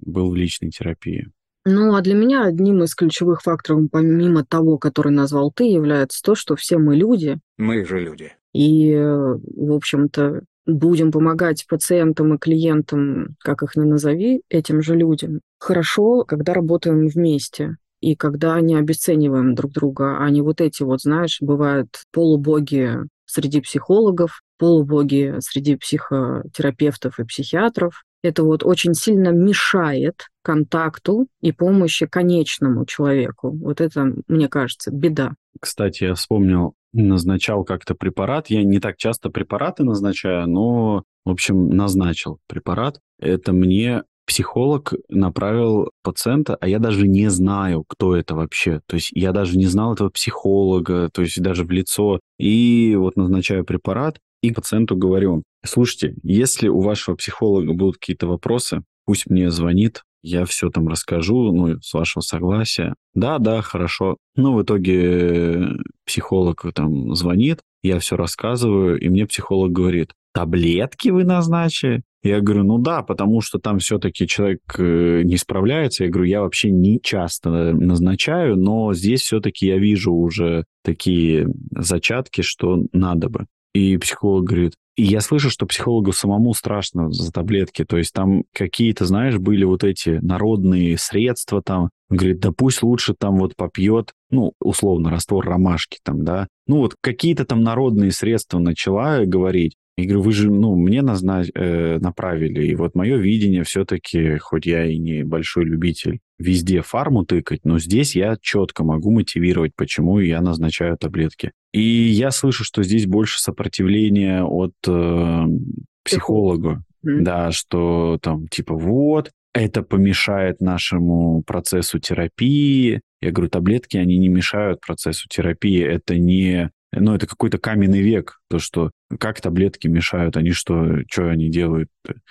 был в личной терапии. Ну, а для меня одним из ключевых факторов, помимо того, который назвал ты, является то, что все мы люди. Мы же люди. И, э, в общем-то, будем помогать пациентам и клиентам, как их ни назови, этим же людям. Хорошо, когда работаем вместе и когда не обесцениваем друг друга, а не вот эти вот, знаешь, бывают полубоги среди психологов, полубоги среди психотерапевтов и психиатров. Это вот очень сильно мешает контакту и помощи конечному человеку. Вот это, мне кажется, беда. Кстати, я вспомнил, назначал как-то препарат. Я не так часто препараты назначаю, но, в общем, назначил препарат. Это мне психолог направил пациента, а я даже не знаю, кто это вообще. То есть я даже не знал этого психолога, то есть даже в лицо. И вот назначаю препарат, и пациенту говорю, слушайте, если у вашего психолога будут какие-то вопросы, пусть мне звонит, я все там расскажу, ну, с вашего согласия. Да, да, хорошо. Ну, в итоге психолог там звонит, я все рассказываю, и мне психолог говорит, таблетки вы назначили? Я говорю, ну да, потому что там все-таки человек э, не справляется. Я говорю, я вообще не часто назначаю, но здесь все-таки я вижу уже такие зачатки, что надо бы. И психолог говорит, и я слышу, что психологу самому страшно за таблетки. То есть там какие-то, знаешь, были вот эти народные средства там. Он говорит, да пусть лучше там вот попьет, ну, условно, раствор ромашки там, да. Ну, вот какие-то там народные средства начала говорить. Я говорю, вы же, ну, мне назнач... э, направили, и вот мое видение все-таки, хоть я и не большой любитель везде фарму тыкать, но здесь я четко могу мотивировать, почему я назначаю таблетки. И я слышу, что здесь больше сопротивления от э, психолога, mm-hmm. да, что там типа вот, это помешает нашему процессу терапии. Я говорю, таблетки, они не мешают процессу терапии, это не ну, это какой-то каменный век, то, что как таблетки мешают, они что, что они делают?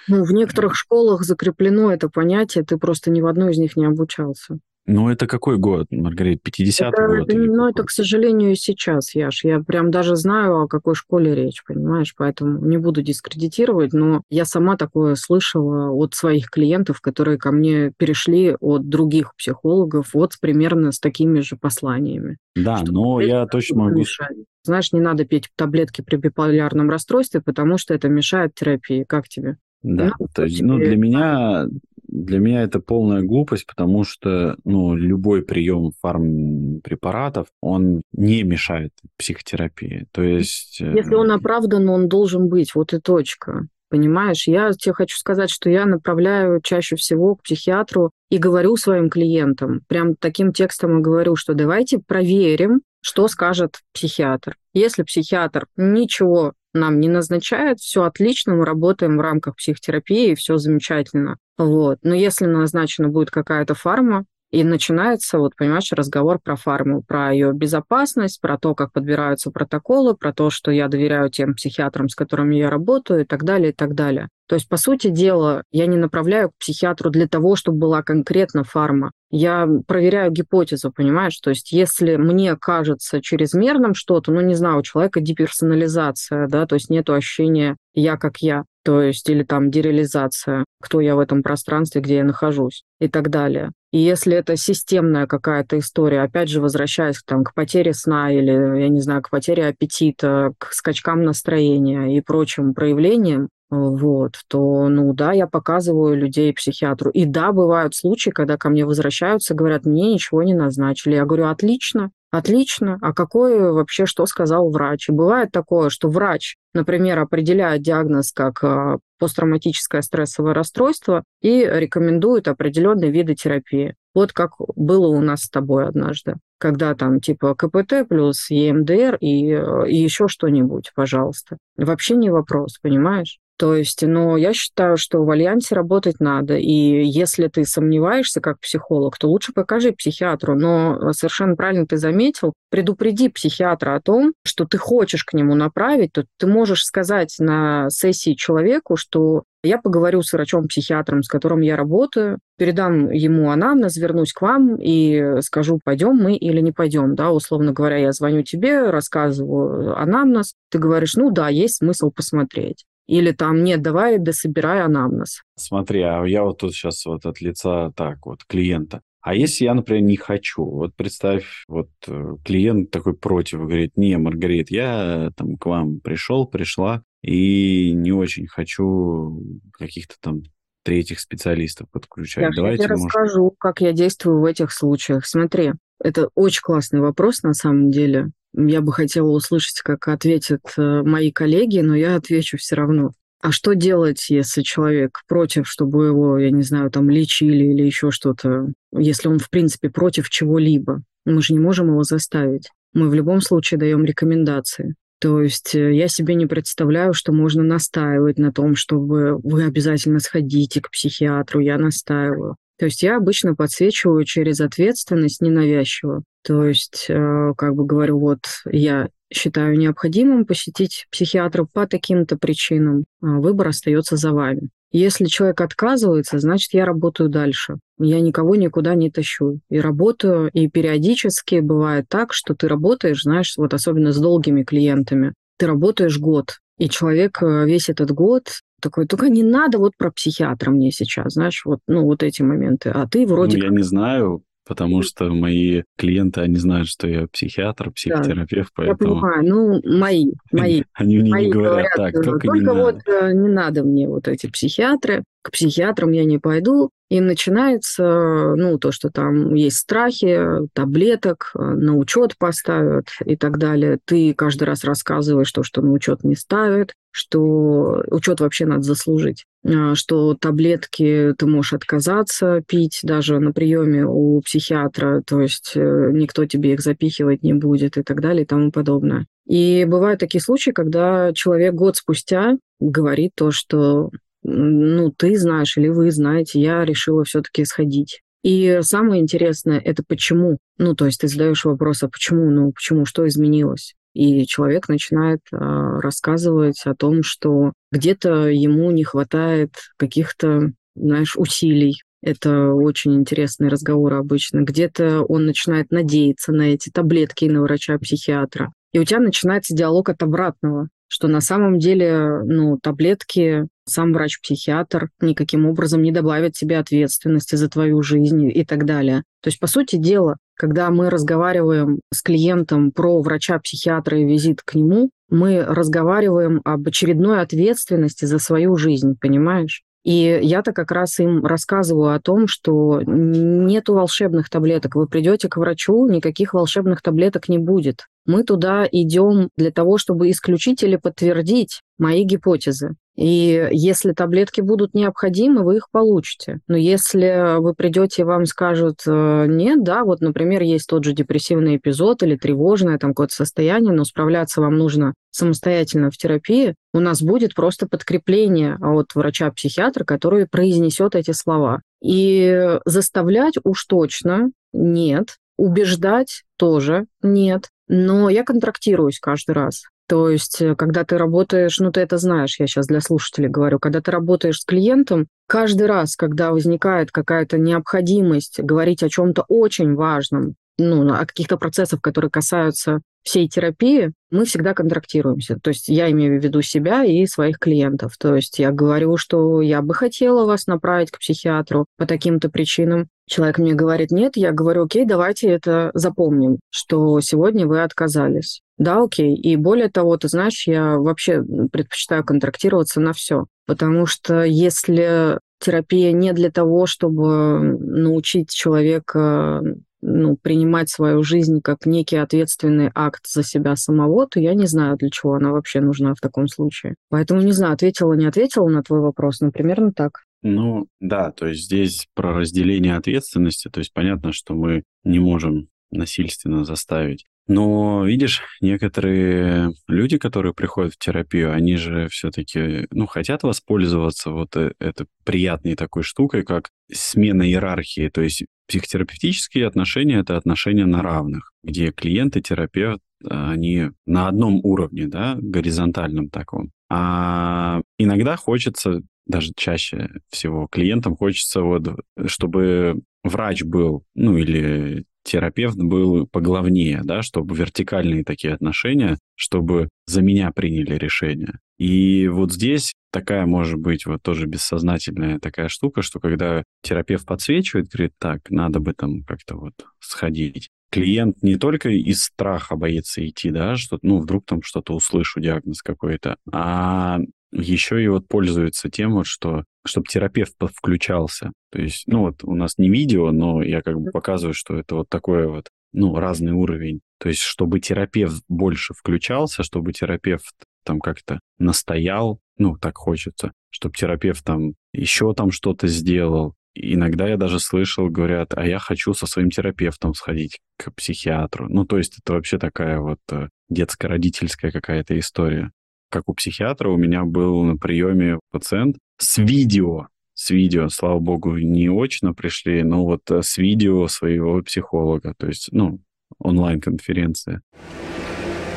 Ну, в некоторых школах закреплено это понятие, ты просто ни в одной из них не обучался. Ну, это какой год, Маргарита? 50-й год? Ну, это, к сожалению, и сейчас, Яш. Я прям даже знаю, о какой школе речь, понимаешь? Поэтому не буду дискредитировать, но я сама такое слышала от своих клиентов, которые ко мне перешли от других психологов вот примерно с такими же посланиями. Да, но я точно могу... Мешать. Знаешь, не надо пить таблетки при биполярном расстройстве, потому что это мешает терапии. Как тебе? Да, ну, то есть, ну, для меня для меня это полная глупость, потому что ну, любой прием фармпрепаратов, он не мешает психотерапии. То есть... Э, Если он оправдан, он должен быть, вот и точка. Понимаешь, я тебе хочу сказать, что я направляю чаще всего к психиатру и говорю своим клиентам, прям таким текстом и говорю, что давайте проверим, что скажет психиатр. Если психиатр ничего нам не назначает, все отлично, мы работаем в рамках психотерапии, все замечательно. Вот. Но если назначена будет какая-то фарма, и начинается, вот понимаешь, разговор про фарму, про ее безопасность, про то, как подбираются протоколы, про то, что я доверяю тем психиатрам, с которыми я работаю, и так далее, и так далее. То есть, по сути дела, я не направляю к психиатру для того, чтобы была конкретно фарма. Я проверяю гипотезу, понимаешь? То есть, если мне кажется чрезмерным что-то, ну, не знаю, у человека деперсонализация, да, то есть нет ощущения «я как я», то есть или там дереализация, кто я в этом пространстве, где я нахожусь и так далее. И если это системная какая-то история, опять же, возвращаясь там, к потере сна или, я не знаю, к потере аппетита, к скачкам настроения и прочим проявлениям, вот, то, ну да, я показываю людей психиатру. И да, бывают случаи, когда ко мне возвращаются, говорят, мне ничего не назначили. Я говорю, отлично, Отлично. А какое вообще, что сказал врач? И бывает такое, что врач, например, определяет диагноз как а, посттравматическое стрессовое расстройство и рекомендует определенные виды терапии. Вот как было у нас с тобой однажды, когда там типа КПТ плюс ЕМДР и, и еще что-нибудь, пожалуйста. Вообще не вопрос, понимаешь? То есть, но я считаю, что в альянсе работать надо. И если ты сомневаешься как психолог, то лучше покажи психиатру. Но совершенно правильно ты заметил, предупреди психиатра о том, что ты хочешь к нему направить, то ты можешь сказать на сессии человеку, что я поговорю с врачом-психиатром, с которым я работаю, передам ему анамнез, вернусь к вам и скажу, пойдем мы или не пойдем. Да, условно говоря, я звоню тебе, рассказываю анамнез, ты говоришь, ну да, есть смысл посмотреть. Или там, нет, давай дособирай анамнез. Смотри, а я вот тут сейчас вот от лица так вот клиента. А если я, например, не хочу? Вот представь, вот э, клиент такой против, говорит, не, Маргарит, я там к вам пришел, пришла, и не очень хочу каких-то там третьих специалистов подключать. Я Давайте, тебе может... расскажу, как я действую в этих случаях. Смотри, это очень классный вопрос на самом деле. Я бы хотела услышать, как ответят э, мои коллеги, но я отвечу все равно. А что делать, если человек против, чтобы его, я не знаю, там лечили или еще что-то, если он, в принципе, против чего-либо? Мы же не можем его заставить. Мы в любом случае даем рекомендации. То есть э, я себе не представляю, что можно настаивать на том, чтобы вы обязательно сходите к психиатру. Я настаиваю. То есть я обычно подсвечиваю через ответственность ненавязчиво. То есть, э, как бы говорю, вот я считаю необходимым посетить психиатра по таким-то причинам, а выбор остается за вами. Если человек отказывается, значит, я работаю дальше. Я никого никуда не тащу. И работаю, и периодически бывает так, что ты работаешь, знаешь, вот особенно с долгими клиентами, ты работаешь год, и человек э, весь этот год такой, только не надо вот про психиатра мне сейчас, знаешь, вот, ну, вот эти моменты. А ты вроде ну, я не знаю, потому что мои клиенты, они знают, что я психиатр, психотерапевт, да, поэтому... Я понимаю, ну, мои, мои. Они мне мои не говорят, говорят так, только, только не вот надо. Э, не надо мне вот эти психиатры, к психиатрам я не пойду, и начинается, ну, то, что там есть страхи, таблеток, э, на учет поставят и так далее. Ты каждый раз рассказываешь то, что на учет не ставят, что учет вообще надо заслужить, а, что таблетки ты можешь отказаться пить даже на приеме у психиатра, то есть э, никто тебе их запихивать не будет и так далее и тому подобное. И бывают такие случаи, когда человек год спустя говорит то, что ну, ты знаешь или вы знаете, я решила все-таки сходить. И самое интересное – это почему. Ну, то есть ты задаешь вопрос, а почему? Ну, почему? Что изменилось? И человек начинает э, рассказывать о том, что где-то ему не хватает каких-то, знаешь, усилий. Это очень интересный разговор обычно. Где-то он начинает надеяться на эти таблетки и на врача-психиатра. И у тебя начинается диалог от обратного что на самом деле ну, таблетки сам врач-психиатр никаким образом не добавит тебе ответственности за твою жизнь и так далее. То есть, по сути дела, когда мы разговариваем с клиентом про врача-психиатра и визит к нему, мы разговариваем об очередной ответственности за свою жизнь, понимаешь? И я-то как раз им рассказываю о том, что нету волшебных таблеток. Вы придете к врачу, никаких волшебных таблеток не будет. Мы туда идем для того, чтобы исключить или подтвердить мои гипотезы. И если таблетки будут необходимы, вы их получите. Но если вы придете и вам скажут, э, нет, да, вот, например, есть тот же депрессивный эпизод или тревожное там какое-то состояние, но справляться вам нужно самостоятельно в терапии, у нас будет просто подкрепление от врача-психиатра, который произнесет эти слова. И заставлять уж точно нет, убеждать тоже нет, но я контрактируюсь каждый раз. То есть, э, когда ты работаешь, ну ты это знаешь, я сейчас для слушателей говорю, когда ты работаешь с клиентом, каждый раз, когда возникает какая-то необходимость говорить о чем-то очень важном, ну, о каких-то процессах, которые касаются всей терапии, мы всегда контрактируемся. То есть я имею в виду себя и своих клиентов. То есть я говорю, что я бы хотела вас направить к психиатру по таким-то причинам. Человек мне говорит нет, я говорю, окей, давайте это запомним, что сегодня вы отказались. Да, окей. И более того, ты знаешь, я вообще предпочитаю контрактироваться на все. Потому что если терапия не для того, чтобы научить человека ну, принимать свою жизнь как некий ответственный акт за себя самого, то я не знаю, для чего она вообще нужна в таком случае. Поэтому не знаю, ответила, не ответила на твой вопрос, но примерно так. Ну, да, то есть здесь про разделение ответственности, то есть понятно, что мы не можем насильственно заставить. Но, видишь, некоторые люди, которые приходят в терапию, они же все-таки, ну, хотят воспользоваться вот э, этой приятной такой штукой, как смена иерархии. То есть психотерапевтические отношения — это отношения на равных, где клиент и терапевт, они на одном уровне, да, горизонтальном таком. А иногда хочется даже чаще всего клиентам хочется вот, чтобы врач был, ну или терапевт был поглавнее, да, чтобы вертикальные такие отношения, чтобы за меня приняли решение. И вот здесь такая, может быть, вот тоже бессознательная такая штука, что когда терапевт подсвечивает, говорит, так, надо бы там как-то вот сходить, клиент не только из страха боится идти, да, что, ну, вдруг там что-то услышу, диагноз какой-то, а еще и вот пользуется тем, вот, что чтобы терапевт включался. То есть, ну вот у нас не видео, но я как бы показываю, что это вот такой вот, ну, разный уровень. То есть, чтобы терапевт больше включался, чтобы терапевт там как-то настоял, ну, так хочется, чтобы терапевт там еще там что-то сделал. Иногда я даже слышал, говорят, а я хочу со своим терапевтом сходить к психиатру. Ну, то есть это вообще такая вот э, детско-родительская какая-то история как у психиатра, у меня был на приеме пациент с видео, с видео, слава богу, не очно пришли, но вот э, с видео своего психолога, то есть, ну, онлайн-конференция.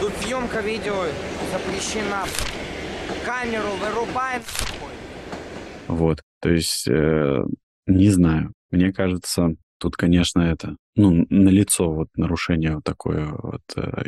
Тут съемка видео запрещена. Камеру вырубаем. Вот, то есть, э, не знаю, мне кажется, тут, конечно, это, ну, на лицо вот нарушение вот такое вот э,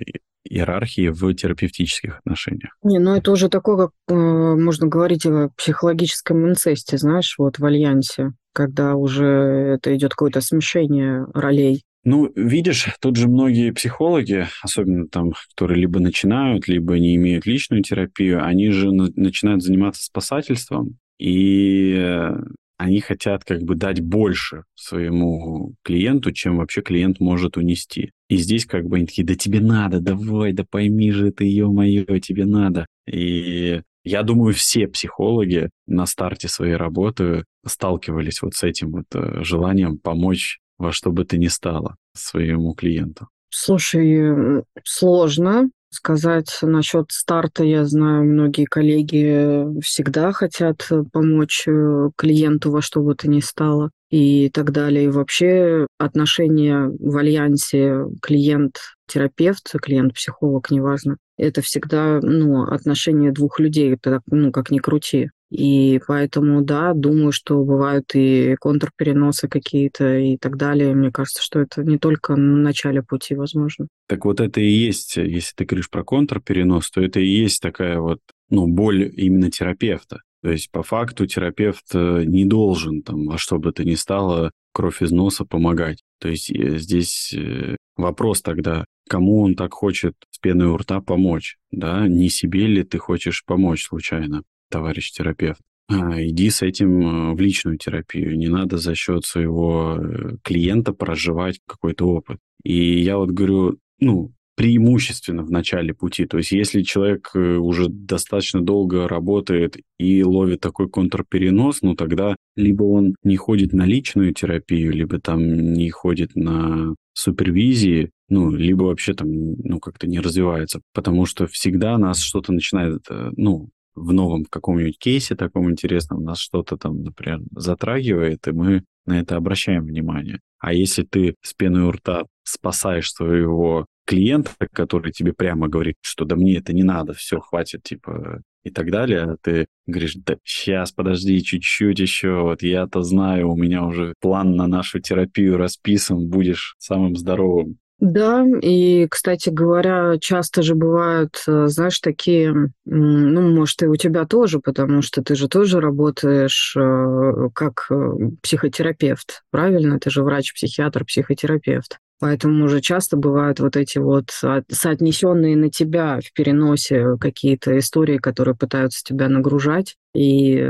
иерархии в терапевтических отношениях. Не, ну это уже такое, как э, можно говорить о психологическом инцесте, знаешь, вот в альянсе, когда уже это идет какое-то смешение ролей. Ну, видишь, тут же многие психологи, особенно там, которые либо начинают, либо не имеют личную терапию, они же на- начинают заниматься спасательством, и они хотят как бы дать больше своему клиенту, чем вообще клиент может унести. И здесь как бы они такие, да тебе надо, давай, да пойми же ты, ё-моё, тебе надо. И я думаю, все психологи на старте своей работы сталкивались вот с этим вот э, желанием помочь во что бы то ни стало своему клиенту. Слушай, сложно, сказать насчет старта. Я знаю, многие коллеги всегда хотят э, помочь э, клиенту во что бы то ни стало и так далее. И вообще отношения в альянсе клиент-терапевт, клиент-психолог, неважно, это всегда ну, отношения двух людей, это, ну, как ни крути. И поэтому, да, думаю, что бывают и контрпереносы какие-то и так далее. Мне кажется, что это не только на начале пути возможно. Так вот это и есть, если ты говоришь про контрперенос, то это и есть такая вот, ну, боль именно терапевта. То есть по факту терапевт э, не должен там во что бы то ни стало кровь из носа помогать. То есть э, здесь э, вопрос тогда, кому он так хочет с пеной у рта помочь, да, не себе ли ты хочешь помочь случайно товарищ терапевт. А, иди с этим э, в личную терапию. Не надо за счет своего э, клиента проживать какой-то опыт. И я вот говорю, ну, преимущественно в начале пути. То есть если человек э, уже достаточно долго работает и ловит такой контрперенос, ну тогда либо он не ходит на личную терапию, либо там не ходит на супервизии, ну, либо вообще там, ну, как-то не развивается, потому что всегда нас что-то начинает, ну, в новом каком-нибудь кейсе таком интересном нас что-то там, например, затрагивает, и мы на это обращаем внимание. А если ты с пеной у рта спасаешь своего клиента, который тебе прямо говорит, что да мне это не надо, все, хватит, типа, и так далее, а ты говоришь, да сейчас, подожди, чуть-чуть еще, вот я-то знаю, у меня уже план на нашу терапию расписан, будешь самым здоровым. Да, и, кстати говоря, часто же бывают, э, знаешь, такие, ну, может, и у тебя тоже, потому что ты же тоже работаешь э, как э, психотерапевт, правильно? Ты же врач, психиатр, психотерапевт. Поэтому уже часто бывают вот эти вот соотнесенные на тебя в переносе какие-то истории, которые пытаются тебя нагружать и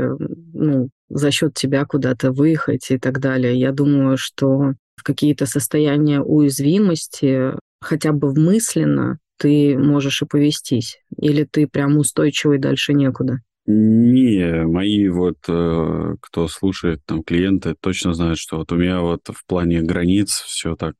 ну, за счет тебя куда-то выехать и так далее. Я думаю, что в какие-то состояния уязвимости, хотя бы мысленно, ты можешь и повестись? Или ты прям устойчивый дальше некуда? Не, мои вот, э, кто слушает, там, клиенты точно знают, что вот у меня вот в плане границ все так,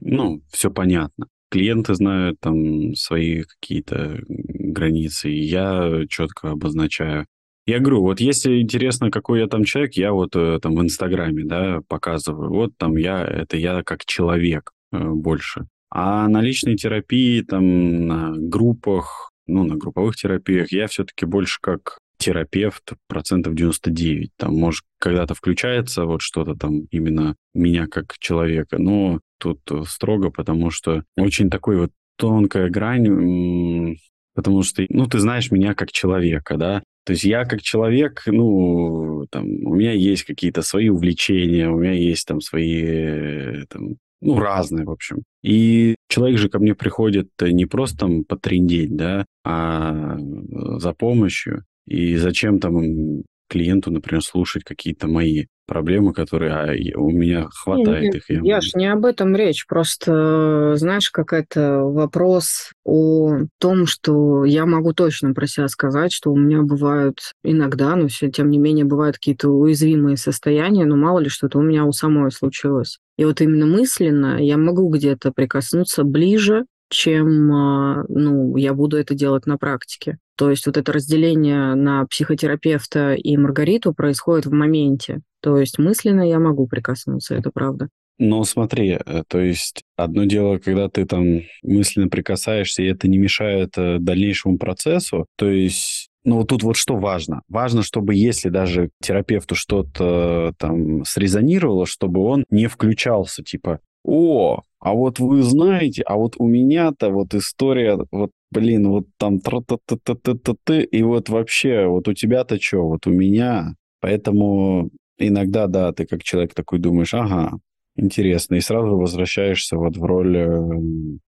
ну, все понятно. Клиенты знают там свои какие-то границы, и я четко обозначаю. Я говорю, вот если интересно, какой я там человек, я вот э, там в Инстаграме, да, показываю. Вот там я, это я как человек э, больше. А на личной терапии, там, на группах, ну, на групповых терапиях я все-таки больше как терапевт процентов 99. Там, может, когда-то включается вот что-то там именно меня как человека, но тут строго, потому что очень такой вот тонкая грань, потому что, ну, ты знаешь меня как человека, да, то есть я как человек, ну, там, у меня есть какие-то свои увлечения, у меня есть там свои, там, ну, разные, в общем. И человек же ко мне приходит не просто там потрендеть, да, а за помощью. И зачем там клиенту, например, слушать какие-то мои проблемы, которые а, у меня хватает нет, их. Я ж не об этом речь. Просто, знаешь, как это вопрос о том, что я могу точно про себя сказать, что у меня бывают иногда, но все тем не менее бывают какие-то уязвимые состояния, но мало ли что-то у меня у самой случилось. И вот именно мысленно я могу где-то прикоснуться ближе чем а, ну, я буду это делать на практике. То есть вот это разделение на психотерапевта и Маргариту происходит в моменте. То есть мысленно я могу прикоснуться, это правда. Но смотри, э, то есть одно дело, когда ты там мысленно прикасаешься, и это не мешает э, дальнейшему процессу, то есть ну, вот тут вот что важно? Важно, чтобы если даже терапевту что-то там срезонировало, чтобы он не включался, типа, о, а вот вы знаете, а вот у меня-то вот история, вот, блин, вот там тра та та та та та ты и вот вообще, вот у тебя-то что, вот у меня. Поэтому иногда, да, ты как человек такой думаешь, ага, интересно, и сразу возвращаешься вот в роль э,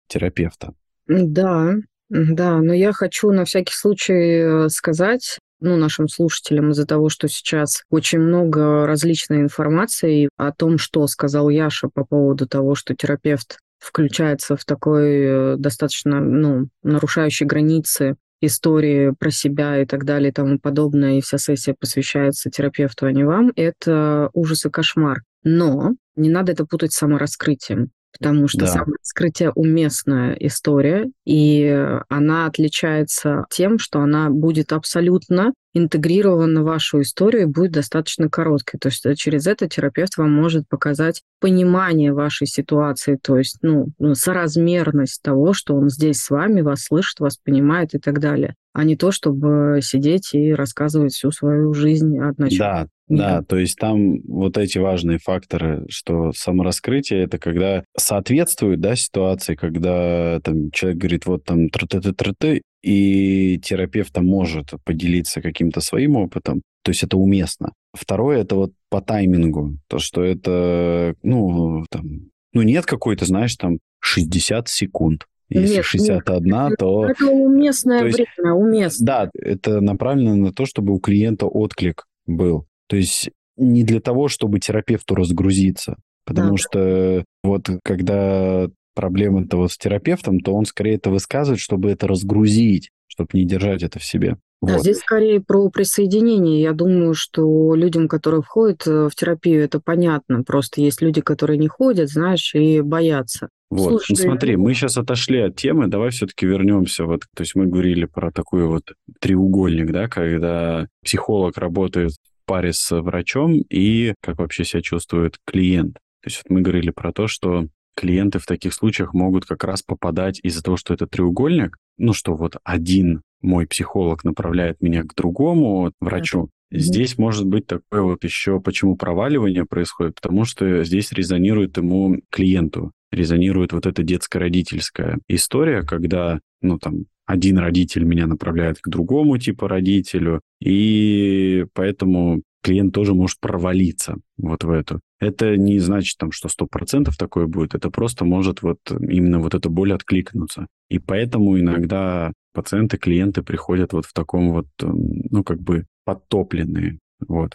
терапевта. Да, да, но я хочу на всякий случай э, сказать, ну, нашим слушателям из-за того, что сейчас очень много различной информации о том, что сказал Яша по поводу того, что терапевт включается в такой э, достаточно, ну, нарушающий границы истории про себя и так далее и тому подобное, и вся сессия посвящается терапевту, а не вам, это ужас и кошмар. Но не надо это путать с самораскрытием потому что да. самораскрытие уместная история, и она отличается тем, что она будет абсолютно интегрирована в вашу историю и будет достаточно короткой. То есть э, через это терапевт вам может показать понимание вашей ситуации, то есть ну, ну, соразмерность того, что он здесь с вами, вас слышит, вас понимает и так далее, а не то, чтобы сидеть и рассказывать всю свою жизнь от начала. Да, да, то есть там вот эти важные факторы, что самораскрытие это когда соответствует, да, ситуации, когда там человек говорит, вот там тр ты тр ты и терапевт может поделиться каким-то своим опытом, то есть это уместно. Второе, это вот по таймингу, то, что это, ну, там, ну, нет какой-то, знаешь, там 60 секунд. Если нет, 61, нет, то... Это уместное то есть, время, уместно. Да, это направлено на то, чтобы у клиента отклик был. То есть не для того, чтобы терапевту разгрузиться, потому да. что вот когда проблема-то вот с терапевтом, то он скорее это высказывает, чтобы это разгрузить, чтобы не держать это в себе. Вот. здесь скорее про присоединение. Я думаю, что людям, которые входят э, в терапию, это понятно. Просто есть люди, которые не ходят, знаешь, и боятся. Вот, Слушай, ну смотри, мы сейчас отошли от темы, давай все-таки вернемся. Вот, то есть мы говорили про такой вот треугольник, да, когда психолог работает паре с врачом и как вообще себя чувствует клиент. То есть вот мы говорили про то, что клиенты в таких случаях могут как раз попадать из-за того, что это треугольник, ну что вот один мой психолог направляет меня к другому врачу, Здесь может быть такое вот еще, почему проваливание происходит, потому что здесь резонирует ему клиенту, резонирует вот эта детско-родительская история, когда, ну там, один родитель меня направляет к другому типу родителю, и поэтому клиент тоже может провалиться вот в эту. Это не значит, там, что 100% такое будет, это просто может вот именно вот эта боль откликнуться. И поэтому иногда пациенты, клиенты приходят вот в таком вот, ну, как бы подтопленные, вот.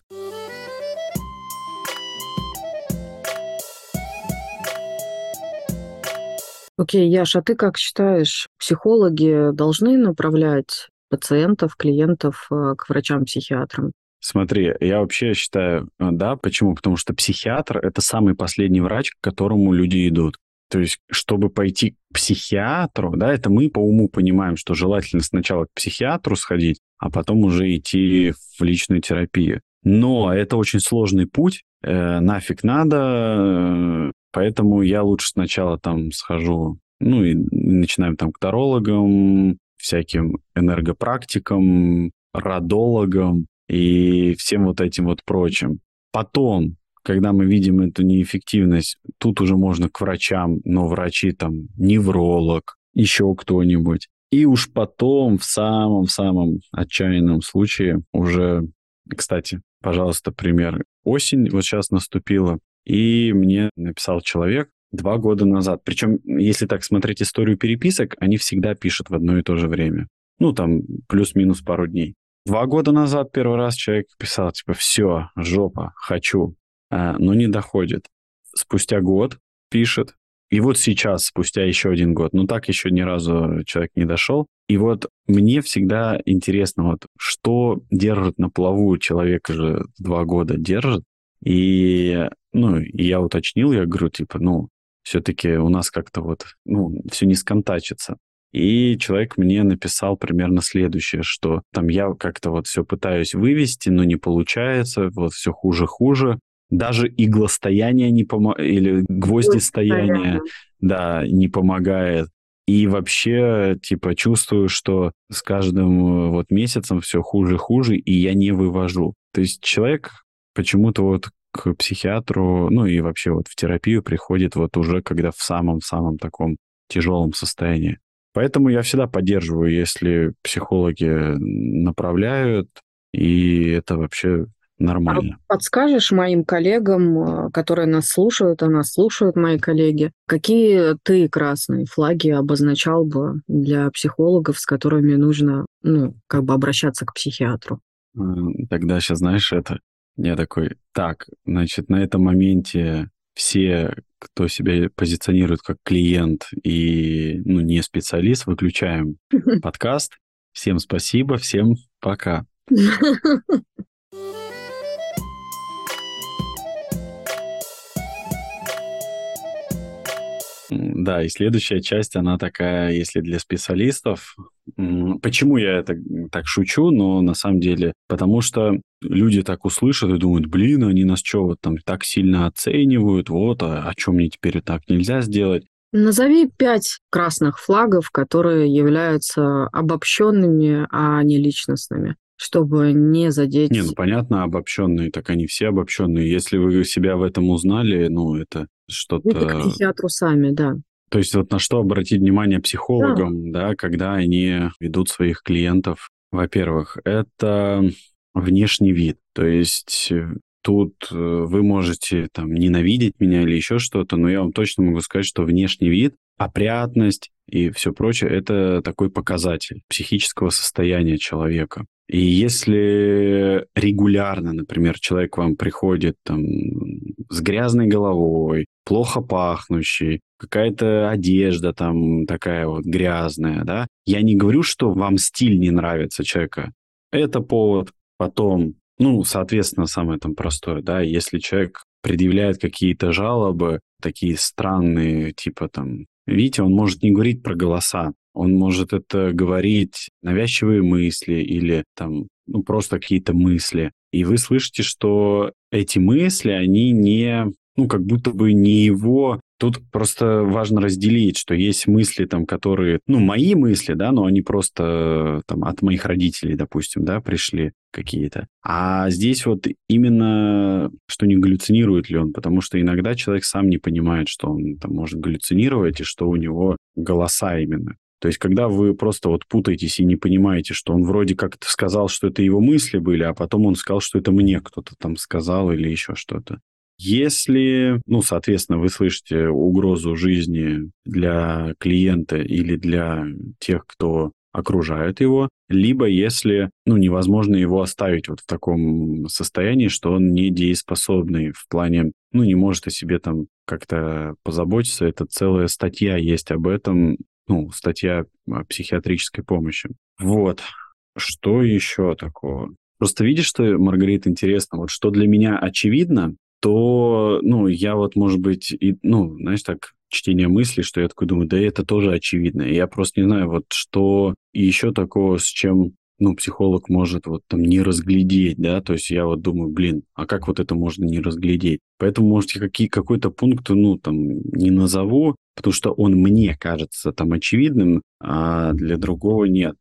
Окей, Яш, а ты как считаешь, психологи должны направлять пациентов, клиентов э, к врачам-психиатрам? Смотри, я вообще считаю, э, да, почему? Потому что психиатр – это самый последний врач, к которому люди идут. То есть, чтобы пойти к психиатру, да, это мы по уму понимаем, что желательно сначала к психиатру сходить, а потом уже идти в личную терапию. Но это очень сложный путь, э, нафиг надо, э, поэтому я лучше сначала там схожу, ну и начинаем там к тарологам, всяким энергопрактикам, радологам и всем вот этим вот прочим. Потом когда мы видим эту неэффективность, тут уже можно к врачам, но врачи там невролог, еще кто-нибудь. И уж потом, в самом-самом отчаянном случае, уже, кстати, пожалуйста, пример. Осень вот сейчас наступила, и мне написал человек два года назад. Причем, если так смотреть историю переписок, они всегда пишут в одно и то же время. Ну, там, плюс-минус пару дней. Два года назад первый раз человек писал, типа, все, жопа, хочу. А, но не доходит. Спустя год пишет, и вот сейчас, спустя еще один год, ну так еще ни разу человек не дошел. И вот мне всегда интересно, вот что держит на плаву человека же два года держит. И, ну, я уточнил, я говорю, типа, ну, все-таки у нас как-то вот, ну, все не сконтачится. И человек мне написал примерно следующее, что там я как-то вот все пытаюсь вывести, но не получается, вот все хуже-хуже даже иглостояние не помогает, или гвоздистояние, да, не помогает. И вообще, типа, чувствую, что с каждым вот месяцем все хуже и хуже, и я не вывожу. То есть человек почему-то вот к психиатру, ну и вообще вот в терапию приходит вот уже когда в самом-самом таком тяжелом состоянии. Поэтому я всегда поддерживаю, если психологи направляют, и это вообще нормально. А подскажешь моим коллегам, э, которые нас слушают, а нас слушают мои коллеги, какие ты красные флаги обозначал бы для психологов, с которыми нужно, ну, как бы обращаться к психиатру? Тогда сейчас, знаешь, это я такой, так, значит, на этом моменте все, кто себя позиционирует как клиент и ну, не специалист, выключаем подкаст. Всем спасибо, всем пока. Да, и следующая часть, она такая, если для специалистов. Почему я это так шучу, но на самом деле, потому что люди так услышат и думают, блин, они нас что, вот там так сильно оценивают, вот, а, а что мне теперь так нельзя сделать? Назови пять красных флагов, которые являются обобщенными, а не личностными чтобы не задеть... Не, ну понятно, обобщенные, так они все обобщенные. Если вы себя в этом узнали, ну это что-то... Это к психиатру сами, да. То есть вот на что обратить внимание психологам, да, да когда они ведут своих клиентов? Во-первых, это внешний вид. То есть э, тут э, вы можете там ненавидеть меня или еще что-то, но я вам точно могу сказать, что внешний вид, опрятность и все прочее, это такой показатель психического состояния человека. И если регулярно, например, человек к вам приходит там, с грязной головой, плохо пахнущий, какая-то одежда там такая вот грязная, да, я не говорю, что вам стиль не нравится человека. Это повод. Потом, ну, соответственно, самое там простое, да, если человек предъявляет какие-то жалобы, такие странные, типа там, видите, он может не говорить про голоса, он может это говорить навязчивые мысли или там ну, просто какие-то мысли. И вы слышите, что эти мысли, они не, ну, как будто бы не его Тут просто важно разделить, что есть мысли, там, которые, ну, мои мысли, да, но они просто там от моих родителей, допустим, да, пришли какие-то. А здесь вот именно, что не галлюцинирует ли он, потому что иногда человек сам не понимает, что он там может галлюцинировать и что у него голоса именно. То есть, когда вы просто вот путаетесь и не понимаете, что он вроде как сказал, что это его мысли были, а потом он сказал, что это мне кто-то там сказал или еще что-то. Если, ну, соответственно, вы слышите угрозу жизни для клиента или для тех, кто окружает его, либо если, ну, невозможно его оставить вот в таком состоянии, что он не дееспособный в плане, ну, не может о себе там как-то позаботиться. Это целая статья есть об этом, ну, статья о психиатрической помощи. Вот. Что еще такого? Просто видишь, что, Маргарита, интересно, вот что для меня очевидно, то, ну, я вот, может быть, и, ну, знаешь, так, чтение мыслей, что я такой думаю, да это тоже очевидно. Я просто не знаю, вот что еще такого, с чем ну, психолог может вот там не разглядеть, да, то есть я вот думаю, блин, а как вот это можно не разглядеть? Поэтому, может, я какие, какой-то пункт, ну, там, не назову, потому что он мне кажется там очевидным, а для другого нет.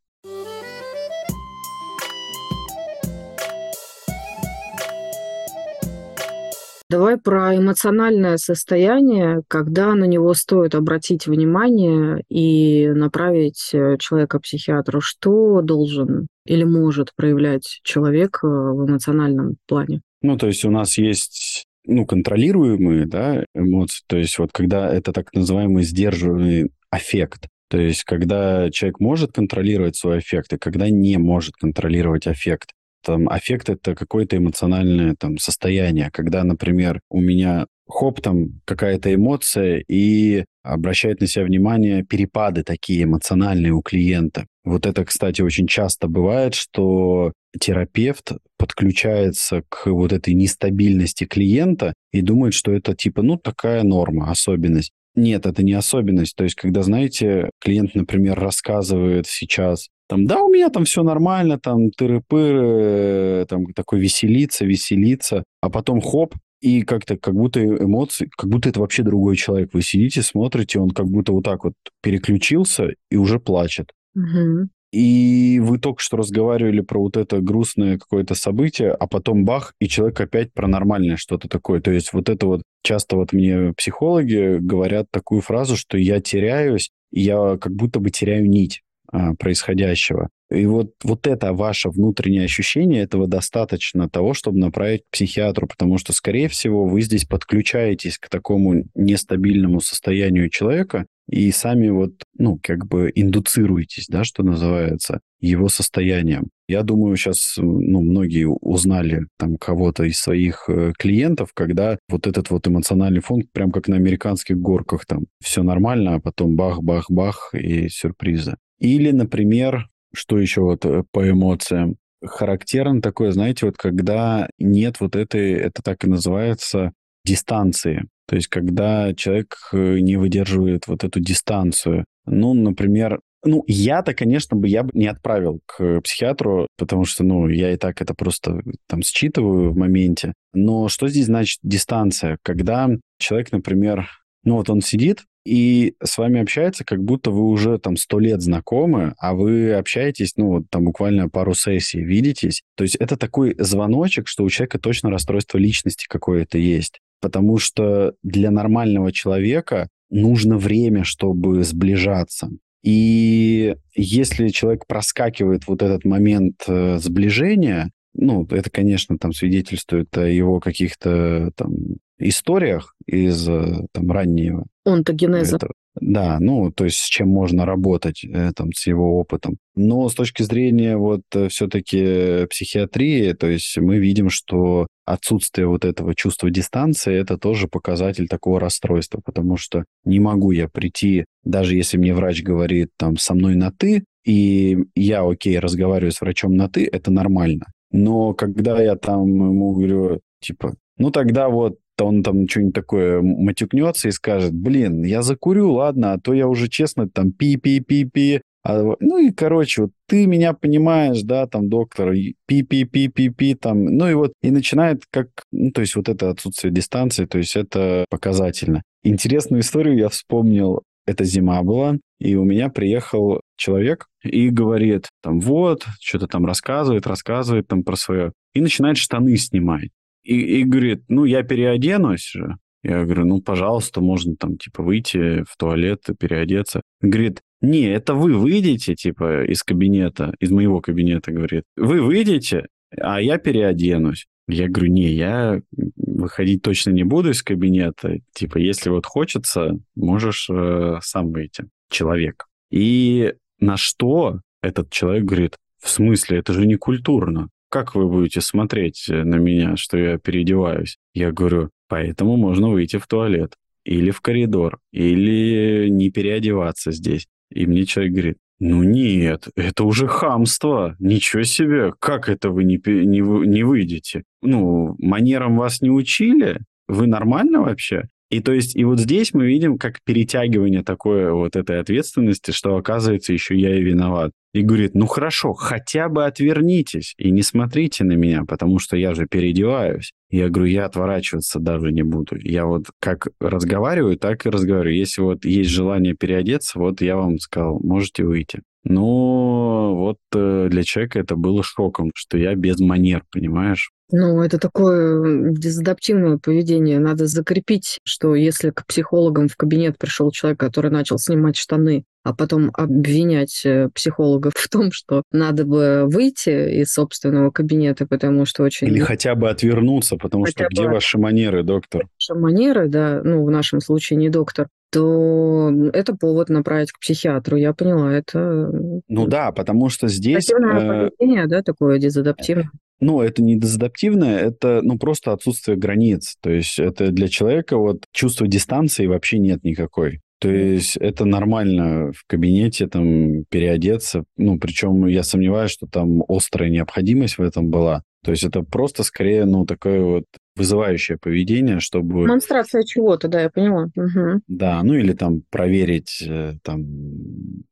Давай про эмоциональное состояние, когда на него стоит обратить внимание и направить э, человека к психиатру. Что должен или может проявлять человек э, в эмоциональном плане? Ну, то есть у нас есть ну, контролируемые да, эмоции, то есть вот когда это так называемый сдерживаемый аффект, то есть когда человек может контролировать свой аффект и когда не может контролировать аффект. Там аффект — это какое-то эмоциональное там состояние, когда, например, у меня хоп, там какая-то эмоция, и обращает на себя внимание перепады такие эмоциональные у клиента. Вот это, кстати, очень часто бывает, что терапевт подключается к вот этой нестабильности клиента и думает, что это типа, ну, такая норма, особенность. Нет, это не особенность. То есть, когда, знаете, клиент, например, рассказывает сейчас там, да, у меня там все нормально, там тыры-пыры, там такой веселиться, веселиться, а потом хоп, и как-то как будто эмоции, как будто это вообще другой человек. Вы сидите, смотрите, он как будто вот так вот переключился и уже плачет. Угу. И вы только что разговаривали про вот это грустное какое-то событие, а потом бах, и человек опять про нормальное что-то такое. То есть вот это вот часто вот мне психологи говорят такую фразу, что я теряюсь, я как будто бы теряю нить. А, происходящего. И вот, вот это ваше внутреннее ощущение, этого достаточно того, чтобы направить к психиатру, потому что, скорее всего, вы здесь подключаетесь к такому нестабильному состоянию человека и сами вот, ну, как бы индуцируетесь, да, что называется, его состоянием. Я думаю, сейчас, ну, многие узнали там кого-то из своих э, клиентов, когда вот этот вот эмоциональный фон, прям как на американских горках, там, все нормально, а потом бах-бах-бах и сюрпризы. Или, например, что еще вот э, по эмоциям? Характерно такое, знаете, вот когда нет вот этой, это так и называется, дистанции. То есть когда человек э, не выдерживает вот эту дистанцию. Ну, например, ну, я-то, конечно, бы я бы не отправил к психиатру, потому что, ну, я и так это просто там считываю в моменте. Но что здесь значит дистанция? Когда человек, например, ну вот он сидит, и с вами общается, как будто вы уже там сто лет знакомы, а вы общаетесь, ну, вот там буквально пару сессий, видитесь. То есть это такой звоночек, что у человека точно расстройство личности какое-то есть. Потому что для нормального человека нужно время, чтобы сближаться. И если человек проскакивает вот этот момент э, сближения, ну, это, конечно, там свидетельствует о его каких-то там историях из э, там раннего. Онтогенеза. Этого. Да, ну, то есть с чем можно работать э, там, с его опытом. Но с точки зрения вот э, все-таки психиатрии, то есть мы видим, что отсутствие вот этого чувства дистанции, это тоже показатель такого расстройства, потому что не могу я прийти, даже если мне врач говорит там со мной на «ты», и я, окей, разговариваю с врачом на «ты», это нормально. Но когда я там ему говорю, типа, ну тогда вот он там что-нибудь такое матюкнется и скажет, блин, я закурю, ладно, а то я уже честно там пи-пи-пи-пи. А, ну и, короче, вот ты меня понимаешь, да, там, доктор, пи-пи-пи-пи-пи, там, ну и вот, и начинает как, ну, то есть вот это отсутствие дистанции, то есть это показательно. Интересную историю я вспомнил, это зима была, и у меня приехал человек и говорит, там, вот, что-то там рассказывает, рассказывает там про свое, и начинает штаны снимать. И, и говорит, ну, я переоденусь же. Я говорю, ну, пожалуйста, можно там, типа, выйти в туалет и переодеться. Говорит, не, это вы выйдете, типа, из кабинета, из моего кабинета, говорит. Вы выйдете, а я переоденусь. Я говорю, не, я выходить точно не буду из кабинета. Типа, если вот хочется, можешь э, сам выйти, человек. И на что этот человек говорит, в смысле, это же не культурно как вы будете смотреть э, на меня, что я переодеваюсь? Я говорю, поэтому можно выйти в туалет. Или в коридор, или не переодеваться здесь. И мне человек говорит, ну нет, это уже хамство. Ничего себе, как это вы не, не, не выйдете? Ну, манерам вас не учили? Вы нормально вообще? И то есть, и вот здесь мы видим, как перетягивание такой вот этой ответственности, что оказывается еще я и виноват. И говорит, ну хорошо, хотя бы отвернитесь и не смотрите на меня, потому что я же переодеваюсь. Я говорю, я отворачиваться даже не буду. Я вот как разговариваю, так и разговариваю. Если вот есть желание переодеться, вот я вам сказал, можете выйти. Но вот э, для человека это было шоком, что я без манер, понимаешь? Ну, это такое дезадаптивное поведение. Надо закрепить, что если к психологам в кабинет пришел человек, который начал снимать штаны, а потом обвинять э, психологов в том, что надо бы выйти из собственного кабинета, потому что очень... Или хотя бы отвернуться, потому хотя что где ваши манеры, доктор? Ваши манеры, да, ну, в нашем случае не доктор, то это повод направить к психиатру. Я поняла, это... Ну да, потому что здесь... Э... поведение, да, такое дезадаптивное. Ну, это не дезадаптивное, это ну, просто отсутствие границ. То есть это для человека вот чувство дистанции вообще нет никакой. То есть это нормально в кабинете там переодеться. Ну, причем я сомневаюсь, что там острая необходимость в этом была. То есть это просто скорее, ну, такое вот вызывающее поведение, чтобы... Демонстрация чего-то, да, я поняла. Угу. Да, ну или там проверить, э, там...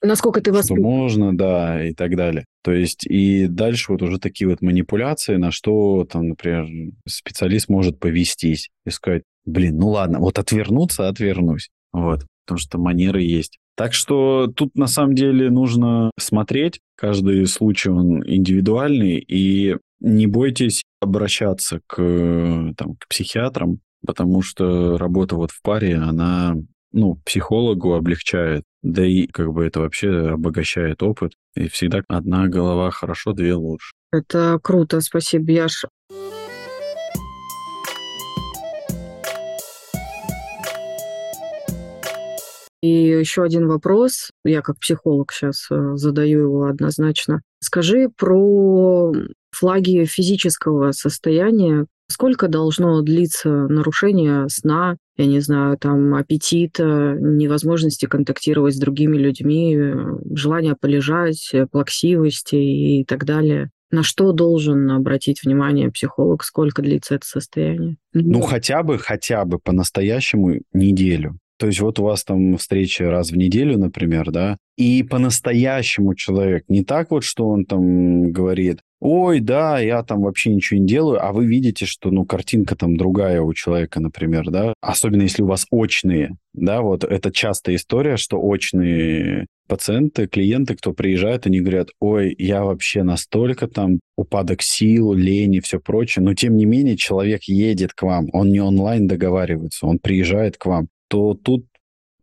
Насколько ты воспитан. можно, да, и так далее. То есть и дальше вот уже такие вот манипуляции, на что там, например, специалист может повестись и сказать, блин, ну ладно, вот отвернуться, отвернусь. Вот, потому что манеры есть. Так что тут на самом деле нужно смотреть. Каждый случай он индивидуальный, и не бойтесь обращаться к, там, к психиатрам, потому что работа вот в паре, она ну, психологу облегчает, да и как бы это вообще обогащает опыт. И всегда одна голова хорошо, две лучше. Это круто, спасибо, Яш. И еще один вопрос, я как психолог сейчас э, задаю его однозначно. Скажи про флаги физического состояния. Сколько должно длиться нарушение сна, я не знаю, там, аппетита, невозможности контактировать с другими людьми, желание полежать, плаксивости и так далее? На что должен обратить внимание психолог, сколько длится это состояние? Ну, хотя бы, хотя бы по-настоящему неделю. То есть вот у вас там встречи раз в неделю, например, да, и по-настоящему человек, не так вот, что он там говорит, ой, да, я там вообще ничего не делаю, а вы видите, что, ну, картинка там другая у человека, например, да, особенно если у вас очные, да, вот это частая история, что очные пациенты, клиенты, кто приезжает, они говорят, ой, я вообще настолько там упадок сил, лень и все прочее, но тем не менее человек едет к вам, он не онлайн договаривается, он приезжает к вам, то тут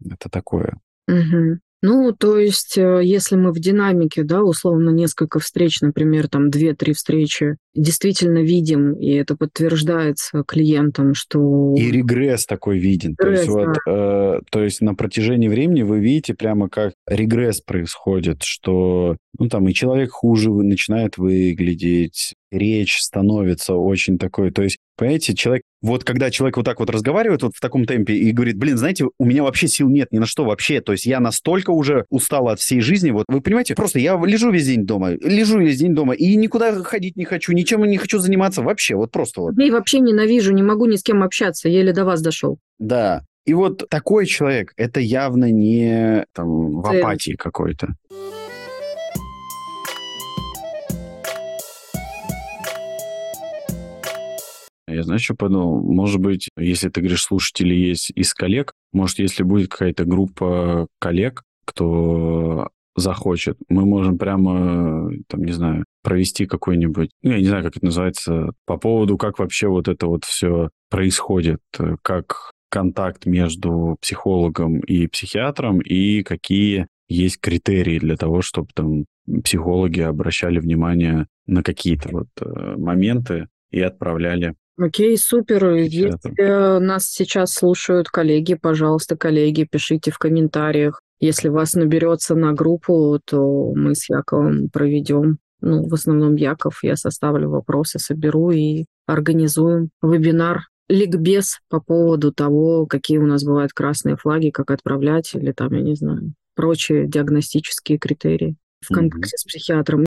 это такое. Угу. Ну, то есть, э, если мы в динамике, да, условно, несколько встреч, например, там две-три встречи, действительно видим, и это подтверждается клиентам, что... И регресс такой виден. Регресс, то, есть, да. вот, э, то есть на протяжении времени вы видите прямо, как регресс происходит, что ну, там и человек хуже начинает выглядеть, речь становится очень такой. То есть, понимаете, человек вот когда человек вот так вот разговаривает вот в таком темпе и говорит, блин, знаете, у меня вообще сил нет ни на что вообще, то есть я настолько уже устал от всей жизни, вот вы понимаете, просто я лежу весь день дома, лежу весь день дома и никуда ходить не хочу, ничем не хочу заниматься вообще, вот просто вот. Я вообще ненавижу, не могу ни с кем общаться, еле до вас дошел. Да, и вот такой человек, это явно не там в апатии какой-то. Я знаю, что подумал? Может быть, если ты говоришь, слушатели есть из коллег, может, если будет какая-то группа коллег, кто захочет, мы можем прямо, там, не знаю, провести какой-нибудь, ну, я не знаю, как это называется, по поводу, как вообще вот это вот все происходит, как контакт между психологом и психиатром, и какие есть критерии для того, чтобы там психологи обращали внимание на какие-то вот э, моменты и отправляли Окей, супер. Если нас сейчас слушают коллеги, пожалуйста, коллеги, пишите в комментариях. Если вас наберется на группу, то мы с Яковом проведем, ну, в основном Яков, я составлю вопросы, соберу и организуем вебинар ликбез по поводу того, какие у нас бывают красные флаги, как отправлять, или там, я не знаю, прочие диагностические критерии в контакте mm-hmm. с психиатром.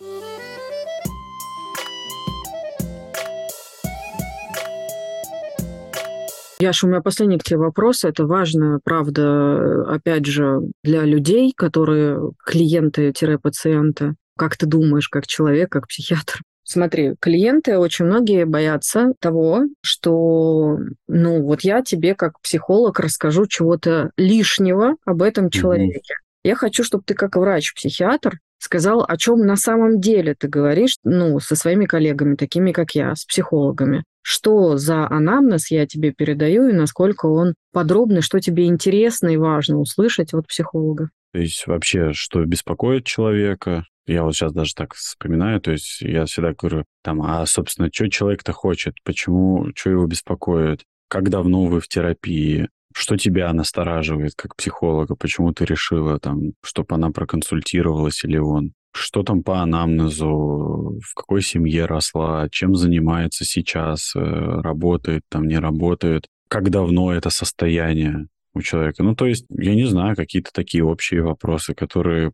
Яша, у меня последний к тебе вопрос. Это важно, правда, опять же, для людей, которые клиенты-пациенты. Как ты думаешь, как человек, как психиатр? Смотри, клиенты очень многие боятся того, что, ну, вот я тебе как психолог расскажу чего-то лишнего об этом человеке. Mm-hmm. Я хочу, чтобы ты как врач-психиатр сказал, о чем на самом деле ты говоришь, ну, со своими коллегами, такими как я, с психологами. Что за анамнез я тебе передаю и насколько он подробный, что тебе интересно и важно услышать от психолога. То есть вообще, что беспокоит человека, я вот сейчас даже так вспоминаю, то есть я всегда говорю, там, а, собственно, что человек-то хочет, почему, что его беспокоит, как давно вы в терапии, что тебя настораживает как психолога? Почему ты решила, там, чтобы она проконсультировалась или он? Что там по анамнезу? В какой семье росла? Чем занимается сейчас? Э, работает там, не работает? Как давно это состояние у человека? Ну, то есть, я не знаю, какие-то такие общие вопросы, которые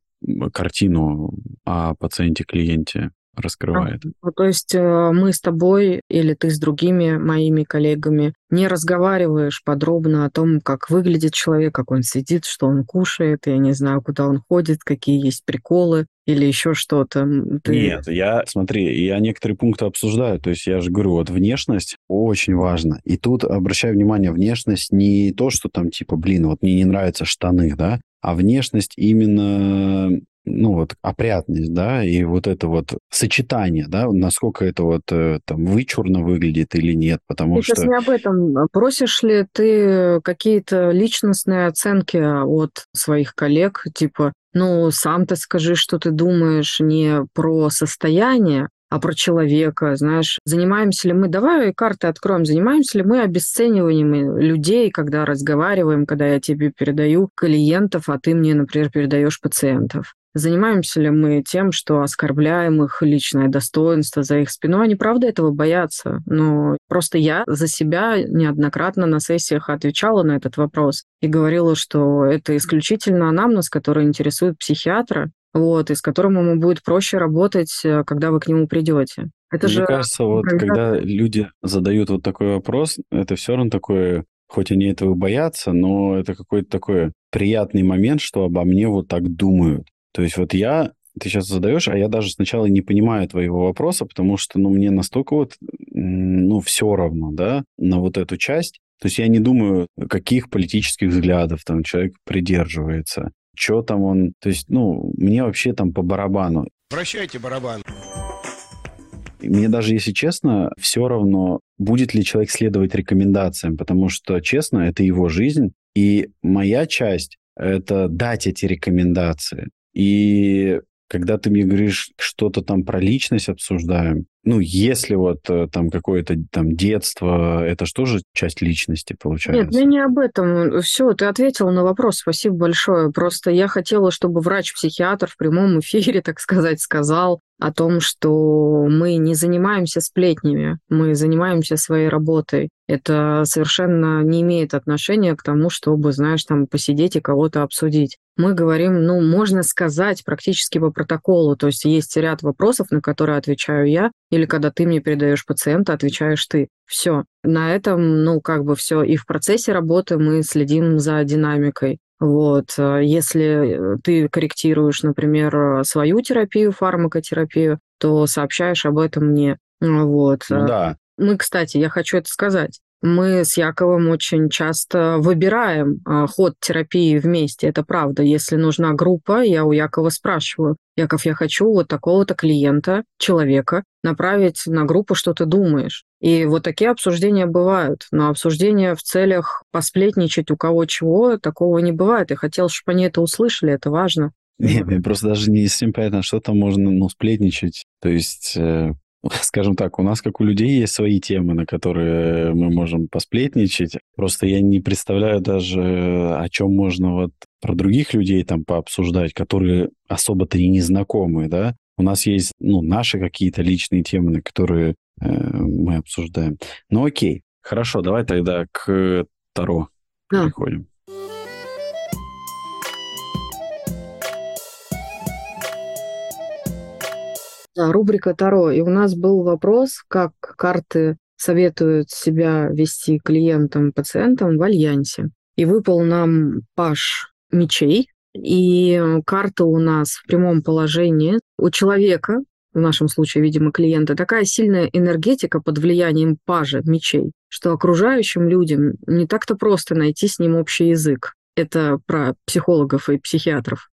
картину о пациенте-клиенте раскрывает. А, то есть э, мы с тобой или ты с другими моими коллегами не разговариваешь подробно о том, как выглядит человек, как он сидит, что он кушает, я не знаю, куда он ходит, какие есть приколы или еще что-то. Ты... Нет, я, смотри, я некоторые пункты обсуждаю. То есть я же говорю, вот внешность очень важна. И тут обращаю внимание, внешность не то, что там типа, блин, вот мне не нравятся штаны, да, а внешность именно ну вот опрятность, да, и вот это вот сочетание, да, насколько это вот э, там вычурно выглядит или нет, потому ты что... Сейчас не об этом. Просишь ли ты какие-то личностные оценки от своих коллег, типа, ну, сам ты скажи, что ты думаешь не про состояние, а про человека, знаешь, занимаемся ли мы, давай карты откроем, занимаемся ли мы обесцениванием людей, когда разговариваем, когда я тебе передаю клиентов, а ты мне, например, передаешь пациентов. Занимаемся ли мы тем, что оскорбляем их личное достоинство за их спину? Они правда этого боятся. Но просто я за себя неоднократно на сессиях отвечала на этот вопрос и говорила, что это исключительно анамнез, который интересует психиатра, вот, и с которым ему будет проще работать, э, когда вы к нему придете. Это Мне же... кажется, вот когда люди задают вот такой вопрос, это все равно такое, хоть они этого боятся, но это какой-то такой приятный момент, что обо мне вот так думают. То есть вот я, ты сейчас задаешь, а я даже сначала не понимаю твоего вопроса, потому что, ну, мне настолько вот, ну, все равно, да, на вот эту часть. То есть я не думаю, каких политических взглядов там человек придерживается, что там он... То есть, ну, мне вообще там по барабану. Прощайте барабан. Мне даже, если честно, все равно, будет ли человек следовать рекомендациям, потому что, честно, это его жизнь, и моя часть – это дать эти рекомендации. И когда ты мне говоришь что-то там про личность обсуждаем, ну, если вот э, там какое-то там детство, это что же часть личности получается? Нет, я не об этом. Все, ты ответил на вопрос, спасибо большое. Просто я хотела, чтобы врач-психиатр в прямом эфире, так сказать, сказал о том, что мы не занимаемся сплетнями, мы занимаемся своей работой. Это совершенно не имеет отношения к тому, чтобы, знаешь, там посидеть и кого-то обсудить мы говорим, ну, можно сказать практически по протоколу. То есть есть ряд вопросов, на которые отвечаю я, или когда ты мне передаешь пациента, отвечаешь ты. Все. На этом, ну, как бы все. И в процессе работы мы следим за динамикой. Вот. Если ты корректируешь, например, свою терапию, фармакотерапию, то сообщаешь об этом мне. Вот. Ну, да. Мы, кстати, я хочу это сказать мы с Яковом очень часто выбираем а, ход терапии вместе. Это правда. Если нужна группа, я у Якова спрашиваю, Яков, я хочу вот такого-то клиента, человека, направить на группу, что ты думаешь. И вот такие обсуждения бывают. Но обсуждения в целях посплетничать у кого чего, такого не бывает. Я хотел, чтобы они это услышали, это важно. Нет, мне просто даже не совсем понятно, что там можно ну, сплетничать. То есть э, скажем так, у нас, как у людей, есть свои темы, на которые мы можем посплетничать. Просто я не представляю даже, о чем можно вот про других людей там пообсуждать, которые особо-то и не знакомы, да. У нас есть, ну, наши какие-то личные темы, на которые э, мы обсуждаем. Ну, окей. Хорошо, давай тогда к Таро переходим. Рубрика Таро. И у нас был вопрос, как карты советуют себя вести клиентам, пациентам в альянсе. И выпал нам паш мечей. И карта у нас в прямом положении. У человека, в нашем случае, видимо, клиента, такая сильная энергетика под влиянием пажа мечей, что окружающим людям не так-то просто найти с ним общий язык. Это про психологов и психиатров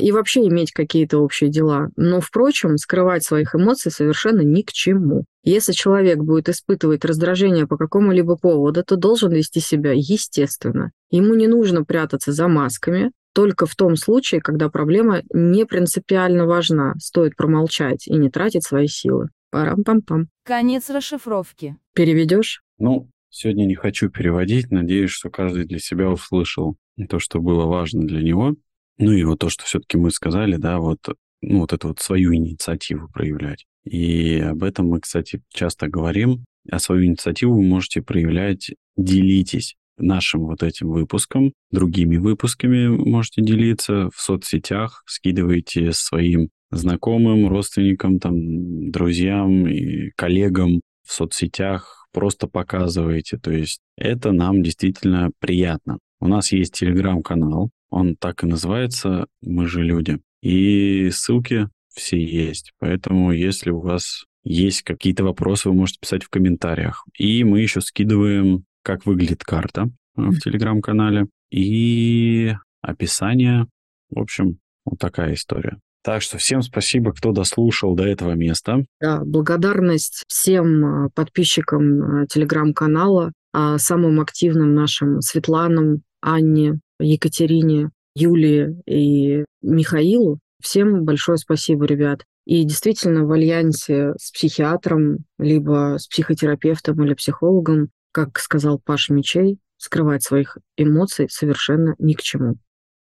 и вообще иметь какие-то общие дела. Но, впрочем, скрывать своих эмоций совершенно ни к чему. Если человек будет испытывать раздражение по какому-либо поводу, то должен вести себя естественно. Ему не нужно прятаться за масками, только в том случае, когда проблема не принципиально важна, стоит промолчать и не тратить свои силы. Парам-пам-пам. Конец расшифровки. Переведешь? Ну, сегодня не хочу переводить. Надеюсь, что каждый для себя услышал то, что было важно для него. Ну и вот то, что все-таки мы сказали, да, вот, ну, вот эту вот свою инициативу проявлять. И об этом мы, кстати, часто говорим. А свою инициативу вы можете проявлять, делитесь нашим вот этим выпуском, другими выпусками можете делиться в соцсетях, скидывайте своим знакомым, родственникам, там, друзьям и коллегам в соцсетях, просто показывайте. То есть это нам действительно приятно. У нас есть телеграм-канал, он так и называется «Мы же люди». И ссылки все есть. Поэтому, если у вас есть какие-то вопросы, вы можете писать в комментариях. И мы еще скидываем, как выглядит карта э, в телеграм-канале и описание. В общем, вот такая история. Так что всем спасибо, кто дослушал до этого места. Да, благодарность всем а, подписчикам а, телеграм-канала, а самым активным нашим Светланам, Анне, Екатерине, Юлии и Михаилу. Всем большое спасибо, ребят. И действительно, в альянсе с психиатром, либо с психотерапевтом или психологом, как сказал Паш Мечей, скрывать своих эмоций совершенно ни к чему.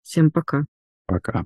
Всем пока. Пока.